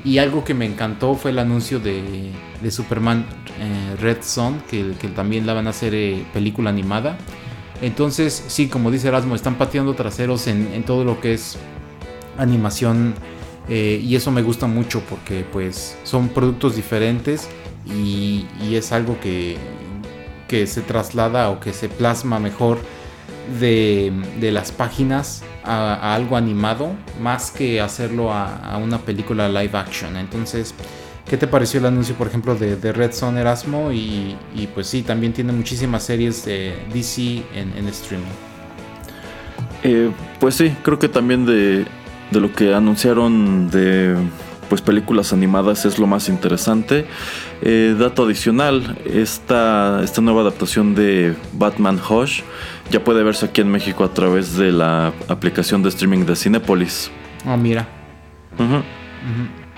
Y algo que me encantó fue el anuncio de, de Superman eh, Red Son, que, también la van a hacer eh, película animada. Entonces, sí, como dice Erasmo, están pateando traseros en todo lo que es animación. Eh, y eso me gusta mucho porque pues son productos diferentes y, es algo que, que se traslada o que se plasma mejor de, de las páginas a, algo animado más que hacerlo a, una película live action. Entonces, ¿qué te pareció el anuncio, por ejemplo, de, Red Son Erasmo? Y, pues sí, también tiene muchísimas series de DC en, en streaming. Eh, pues sí, creo que también de, de lo que anunciaron de pues películas animadas es lo más interesante. Eh, dato adicional, esta, esta nueva adaptación de Batman Hush ya puede verse aquí en México a través de la aplicación de streaming de Cinepolis. Ah, mira. Ujú. Ujú.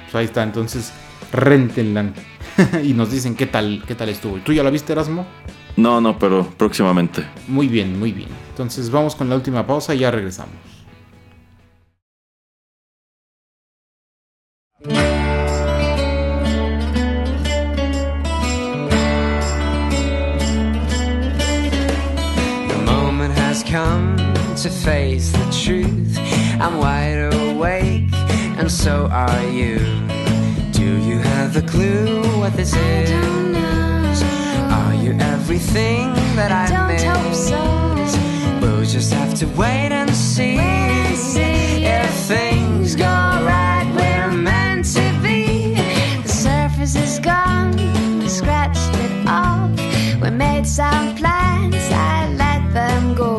Pues ahí está, entonces rentenla. <laughs> y nos dicen qué tal, qué tal estuvo. ¿Tú ya la viste, Erasmo? No, no, pero próximamente. Muy bien, muy bien. Entonces vamos con la última pausa y ya regresamos. Come to face the truth. I'm wide awake, and so are you. Do you have a clue what this is? Are you everything that I Don't miss? hope so. We'll just have to wait and see. Wait and see. If things go right, we're meant to be. The surface is gone, we scratched it off. We made some plans, I let them go.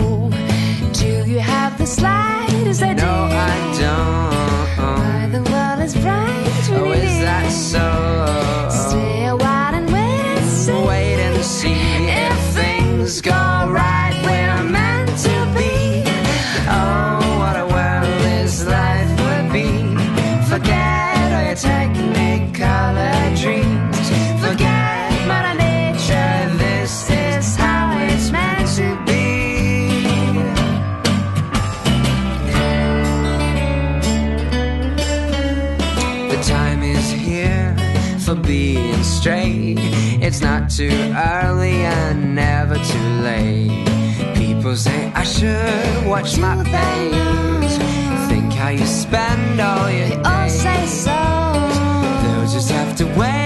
Do you have the slightest? No, I don't. Why the world is bright when Oh, is that so? It's not too early and never too late. People say I should watch my face. Think how you spend all your They all days. say so. They'll just have to wait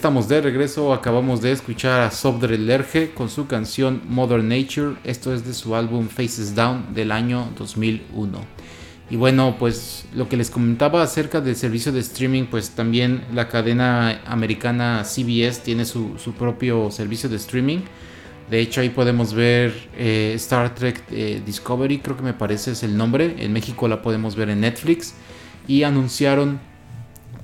estamos de regreso, acabamos de escuchar a Sobdre Lerge con su canción Mother Nature, esto es de su álbum Faces Down del año 2001. Y bueno, pues lo que les comentaba acerca del servicio de streaming, pues también la cadena americana CBS tiene su, su propio servicio de streaming. De hecho ahí podemos ver eh, Star Trek eh, Discovery, creo que me parece es el nombre. En México la podemos ver en Netflix. Y anunciaron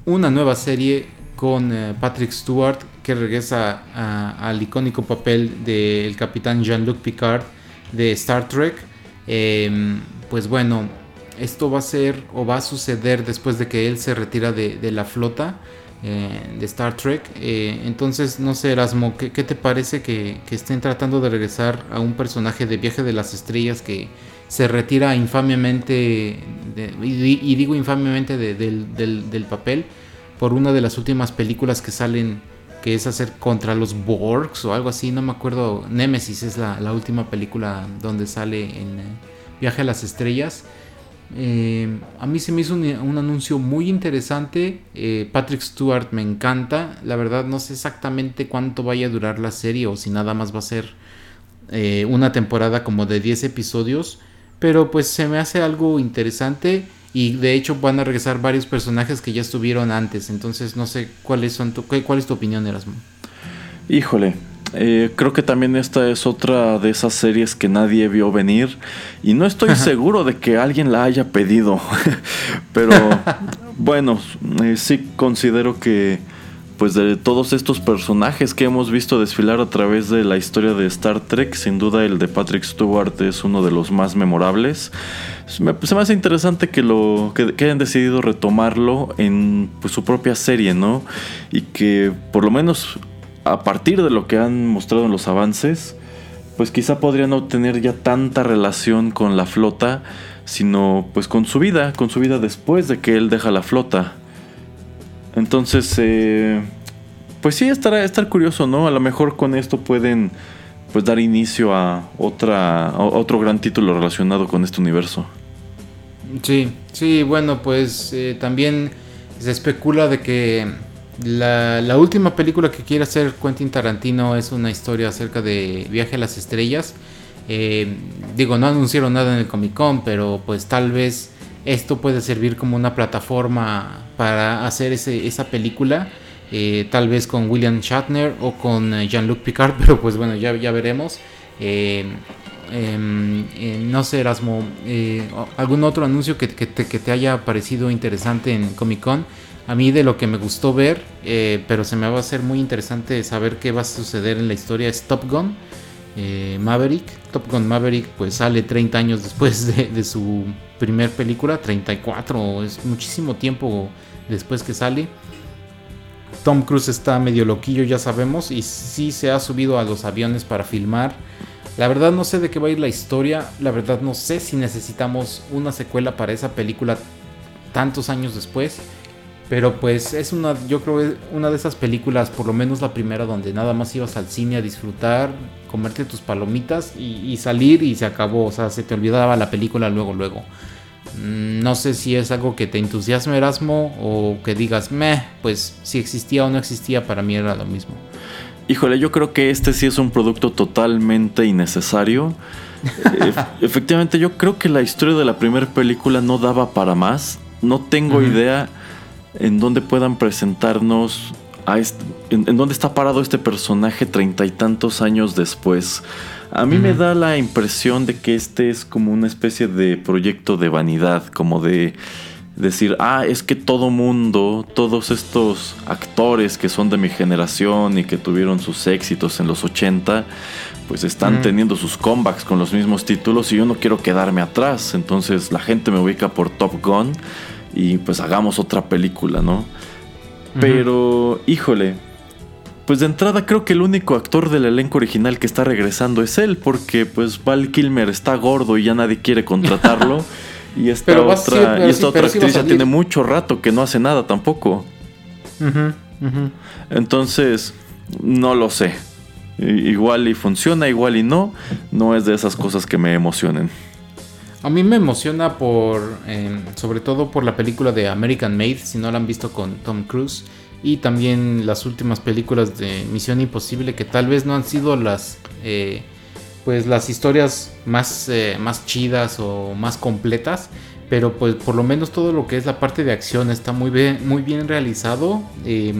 una nueva serie con eh, Patrick Stewart que regresa al icónico papel del capitán Jean-Luc Picard de Star Trek. Em, pues bueno, esto va a ser o va a suceder después de que él se retira de, la flota eh, de Star Trek. Eh, entonces, no sé, Erasmo, ¿qué, te parece que, estén tratando de regresar a un personaje de Viaje de las Estrellas que se retira infamemente, de- y, di- y digo del- del papel, por una de las últimas películas que salen, que es hacer contra los Borgs o algo así, no me acuerdo, Nemesis es la, última película donde sale en eh, Viaje a las Estrellas. Eh, a mí se me hizo un, un anuncio muy interesante. eh, Patrick Stewart me encanta. La verdad no sé exactamente cuánto vaya a durar la serie o si nada más va a ser una temporada como de 10 episodios. Pero pues se me hace algo interesante. Y de hecho van a regresar varios personajes que ya estuvieron antes. Entonces no sé cuáles son tu, cuál es tu opinión, Erasmo. Híjole, eh, creo que también esta es otra de esas series que nadie vio venir y no estoy seguro de que alguien la haya pedido, <laughs> pero <laughs> bueno, eh, sí considero que pues de todos estos personajes que hemos visto desfilar a través de la historia de Star Trek, sin duda el de Patrick Stewart es uno de los más memorables. Se me, hace interesante que lo que, hayan decidido retomarlo en pues, su propia serie, ¿no? Y que por lo menos a partir de lo que han mostrado en los avances, pues quizá podrían no tener ya tanta relación con la flota, sino pues con su vida, con su vida después de que él deja la flota. Entonces, eh, pues sí, estará estar curioso, ¿no? A lo mejor con esto pueden pues dar inicio a otra otro gran título relacionado con este universo. Sí, sí, bueno, pues eh, también se especula de que la, la última película que quiere hacer Quentin Tarantino es una historia acerca de Viaje a las Estrellas. Eh, digo, no anunciaron nada en el Comic Con, pero pues tal vez esto puede servir como una plataforma para hacer esa película. eh, tal vez con William Shatner o con eh, Jean-Luc Picard, <laughs> pero pues bueno, ya, ya veremos. Eh, em, no sé, Erasmo, ¿algún otro anuncio que, que te, haya parecido interesante en Comic Con? A mí de lo que me gustó ver, pero se me va a hacer muy interesante saber qué va a suceder en la historia es Top Gun. Maverick, Top Gun Maverick pues sale 30 años después de, de su primer película, 34, es muchísimo tiempo después que sale. Tom Cruise está medio loquillo, ya sabemos, y sí se ha subido a los aviones para filmar. La verdad no sé de qué va a ir la historia, la verdad no sé si necesitamos una secuela para esa película tantos años después. Pero pues es una, yo creo una de esas películas, por lo menos la primera, donde nada más ibas al cine a disfrutar, comerte tus palomitas y, y salir y se acabó. O sea, se te olvidaba la película luego, luego. Mm, No sé si es algo que te entusiasme Erasmo o que digas, meh, pues si existía o no existía, para mí era lo mismo. Híjole, yo creo que este sí es un producto totalmente innecesario. <laughs> Ef- efectivamente, yo creo que la historia de la primera película no daba para más. No tengo idea. En donde puedan presentarnos a este- en, en dónde está parado este personaje treinta y tantos años después. A mí me da la impresión de que este es como una especie de proyecto de vanidad, como de decir, ah, es que todo mundo, todos estos actores que son de mi generación y que tuvieron sus éxitos en los 80, pues están teniendo sus comebacks con los mismos títulos y yo no quiero quedarme atrás. Entonces la gente me ubica por Top Gun y pues hagamos otra película, ¿no? Pero, híjole, pues de entrada creo que el único actor del elenco original que está regresando es él, porque pues Val Kilmer está gordo y ya nadie quiere contratarlo. <laughs> y esta Pero otra, y esta otra actriz ya tiene mucho rato que no hace nada tampoco. Entonces, no lo sé. Igual y funciona, igual y no. No es de esas cosas que me emocionen. A mí me emociona por, eh, sobre todo por la película de American Made, si no la han visto con Tom Cruise, y también las últimas películas de Misión Imposible, que tal vez no han sido las, eh, pues las historias más, eh, más chidas o más completas, pero pues por lo menos todo lo que es la parte de acción está muy bien, muy bien realizado. eh,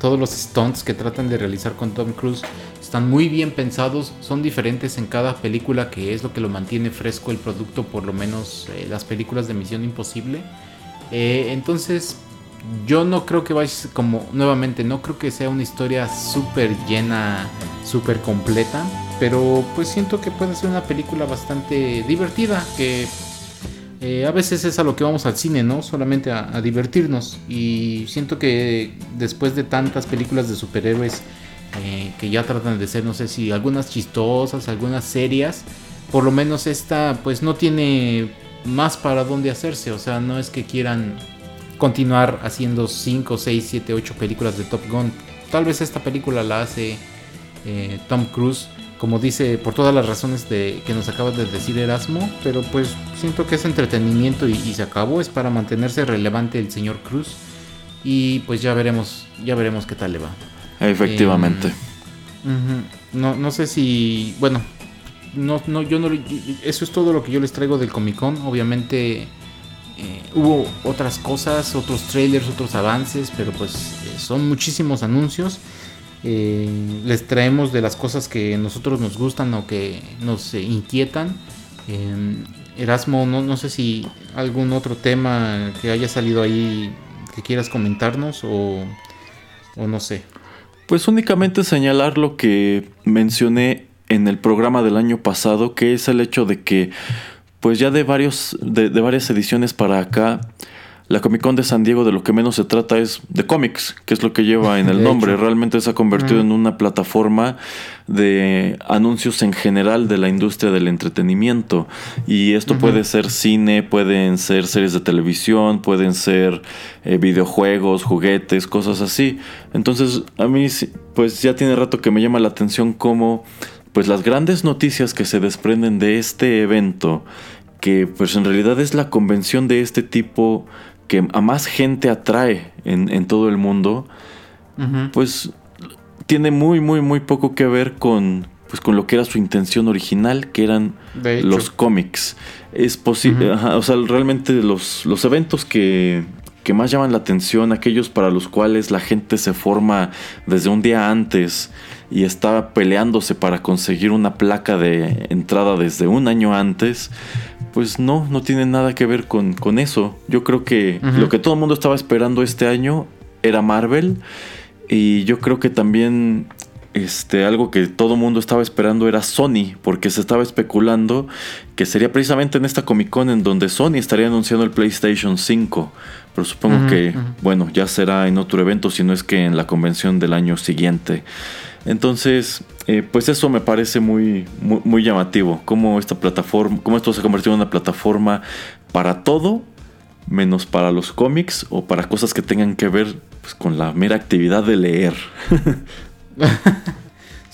todos los stunts que tratan de realizar con Tom Cruise están muy bien pensados, son diferentes en cada película, que es lo que lo mantiene fresco el producto, por lo menos eh, las películas de Misión Imposible. Eh, entonces, yo no creo que vaya como, nuevamente, no creo que sea una historia súper llena, súper completa, pero pues siento que puede ser una película bastante divertida, que eh, a veces es a lo que vamos al cine, ¿no? Solamente a divertirnos. Y siento que después de tantas películas de superhéroes que ya tratan de ser, no sé si algunas chistosas, algunas serias, por lo menos esta pues no tiene más para dónde hacerse. O sea, no es que quieran continuar haciendo 5, 6, 7, 8 películas de Top Gun. Tal vez esta película la hace eh, Tom Cruise, como dice, por todas las razones de, que nos acaba de decir Erasmo, pero pues siento que es entretenimiento y, y se acabó, es para mantenerse relevante el señor Cruz y pues ya veremos, ya veremos qué tal le va. Efectivamente. Ujú. No, no sé si, bueno, no, no, yo no, eso es todo lo que yo les traigo del Comic Con, obviamente eh, hubo otras cosas, otros trailers, otros avances, pero pues eh, son muchísimos anuncios. Eh, les traemos de las cosas que nosotros nos gustan o que nos eh, inquietan. Eh, Erasmo, no, no sé si algún otro tema que haya salido ahí que quieras comentarnos o, o no sé. Pues únicamente señalar lo que mencioné en el programa del año pasado, que es el hecho de que, pues ya de varios, de, varias ediciones para acá, la Comic Con de San Diego de lo que menos se trata es de cómics, que es lo que lleva en <laughs> el nombre. Realmente se ha convertido en una plataforma de anuncios en general de la industria del entretenimiento. Y esto puede ser cine, pueden ser series de televisión, pueden ser eh, videojuegos, juguetes, cosas así. Entonces, a mí pues ya tiene rato que me llama la atención cómo pues las grandes noticias que se desprenden de este evento, que pues en realidad es la convención de este tipo que a más gente atrae en, en todo el mundo, pues tiene muy, muy, muy poco que ver con, pues, con lo que era su intención original, que eran los cómics. Es posible, o sea, realmente los, los eventos que, que más llaman la atención, aquellos para los cuales la gente se forma desde un día antes y está peleándose para conseguir una placa de entrada desde un año antes, pues no, no tiene nada que ver con, con eso. Yo creo que lo que todo el mundo estaba esperando este año era Marvel y yo creo que también este, algo que todo el mundo estaba esperando era Sony, porque se estaba especulando que sería precisamente en esta Comic Con en donde Sony estaría anunciando el PlayStation 5. Pero supongo que, bueno, ya será en otro evento, si no es que en la convención del año siguiente. Entonces, eh, pues eso me parece muy, muy, llamativo. Cómo esta plataforma, cómo esto se ha convertido en una plataforma para todo, menos para los cómics o para cosas que tengan que ver pues, con la mera actividad de leer. <laughs>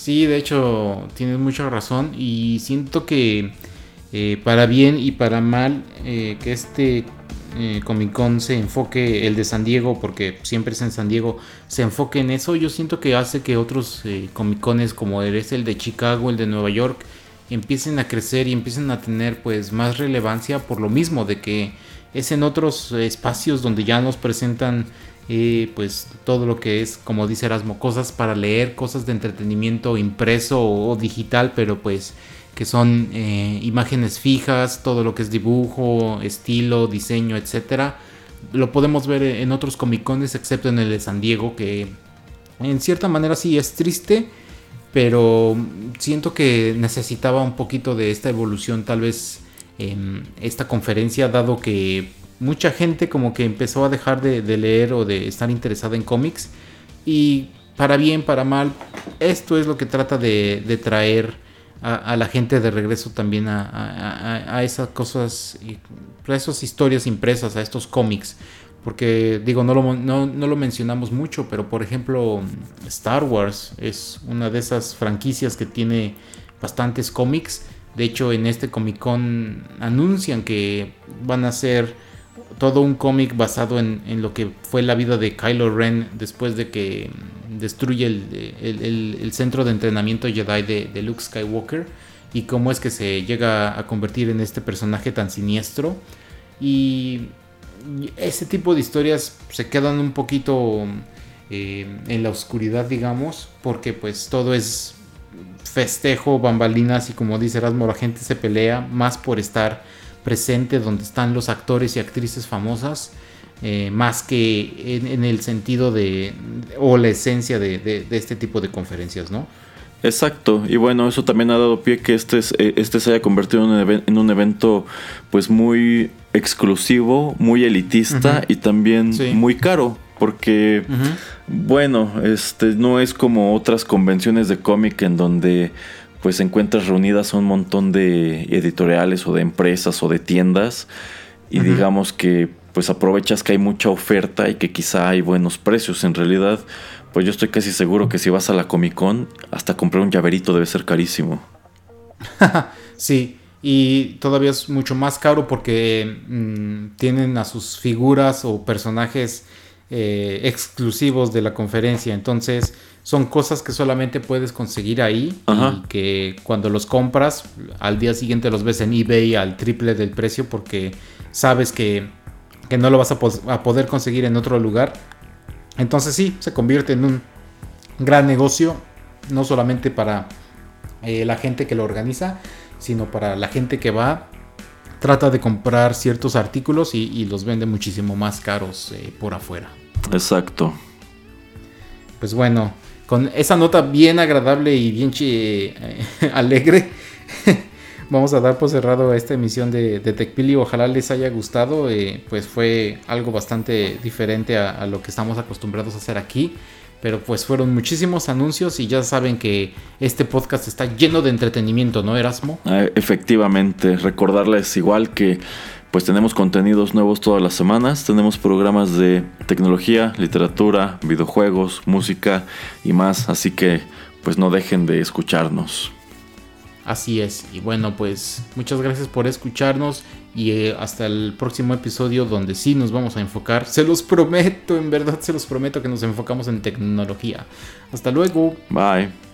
Sí, de hecho, tienes mucha razón y siento que eh, para bien y para mal eh, que este eh, Comic Con se enfoque, el de San Diego, porque siempre es en San Diego, se enfoque en eso, yo siento que hace que otros eh, Comic Cones como es el de Chicago, el de Nueva York, empiecen a crecer y empiecen a tener pues más relevancia por lo mismo de que es en otros espacios donde ya nos presentan eh, pues todo lo que es, como dice Erasmo, cosas para leer, cosas de entretenimiento impreso o digital, pero pues que son eh, imágenes fijas, todo lo que es dibujo, estilo, diseño, etcétera. Lo podemos ver en otros Comic Cones, excepto en el de San Diego, que en cierta manera sí es triste, pero siento que necesitaba un poquito de esta evolución, tal vez en esta conferencia, dado que mucha gente como que empezó a dejar de, leer o de estar interesada en cómics. Y para bien, para mal, esto es lo que trata de traer a, la gente de regreso también a, a- a- esas cosas, a esas historias impresas, a estos cómics. Porque digo, no lo, no, no lo mencionamos mucho, pero por ejemplo Star Wars es una de esas franquicias que tiene bastantes cómics. De hecho, en este Comic Con anuncian que van a hacer todo un cómic basado en, en lo que fue la vida de Kylo Ren después de que destruye el, el- el- centro de entrenamiento Jedi de, Luke Skywalker y cómo es que se llega a convertir en este personaje tan siniestro. Y y ese tipo de historias se quedan un poquito eh, en la oscuridad, digamos, porque pues todo es festejo, bambalinas y como dice Erasmo, la gente se pelea más por estar presente donde están los actores y actrices famosas, eh, más que en, en el sentido de, o la esencia de, de- de este tipo de conferencias, ¿no? Exacto, y bueno, eso también ha dado pie que este, es- eh, este se haya convertido en un, even- en un evento pues muy exclusivo, muy elitista y también Sí. muy caro, porque bueno, este no es como otras convenciones de cómic en donde pues encuentras reunidas a un montón de editoriales o de empresas o de tiendas y digamos que pues aprovechas que hay mucha oferta y que quizá hay buenos precios. En realidad, pues yo estoy casi seguro que si vas a la Comic Con, hasta comprar un llaverito debe ser carísimo. <laughs> Sí, y todavía es mucho más caro porque mm, tienen a sus figuras o personajes eh, exclusivos de la conferencia. Entonces, son cosas que solamente puedes conseguir ahí Ajá. y que cuando los compras, al día siguiente los ves en eBay al triple del precio porque sabes que, que no lo vas a, poder conseguir en otro lugar. Entonces, sí, se convierte en un gran negocio, no solamente para eh, la gente que lo organiza, sino para la gente que va, trata de comprar ciertos artículos y, y los vende muchísimo más caros eh, por afuera. Exacto. Pues bueno, con esa nota bien agradable y bien eh, <laughs> alegre, <laughs> vamos a dar por cerrado esta emisión de, de TechPili. Ojalá les haya gustado, eh, pues fue algo bastante diferente a, a lo que estamos acostumbrados a hacer aquí. Pero pues fueron muchísimos anuncios y ya saben que este podcast está lleno de entretenimiento, ¿no, Erasmo? Ah, Efectivamente, recordarles igual que pues tenemos contenidos nuevos todas las semanas, tenemos programas de tecnología, literatura, videojuegos, música y más, así que pues no dejen de escucharnos. Así es. Y bueno, pues muchas gracias por escucharnos y eh, hasta el próximo episodio donde sí nos vamos a enfocar. Se los prometo, en verdad se los prometo que nos enfocamos en tecnología. Hasta luego. Bye.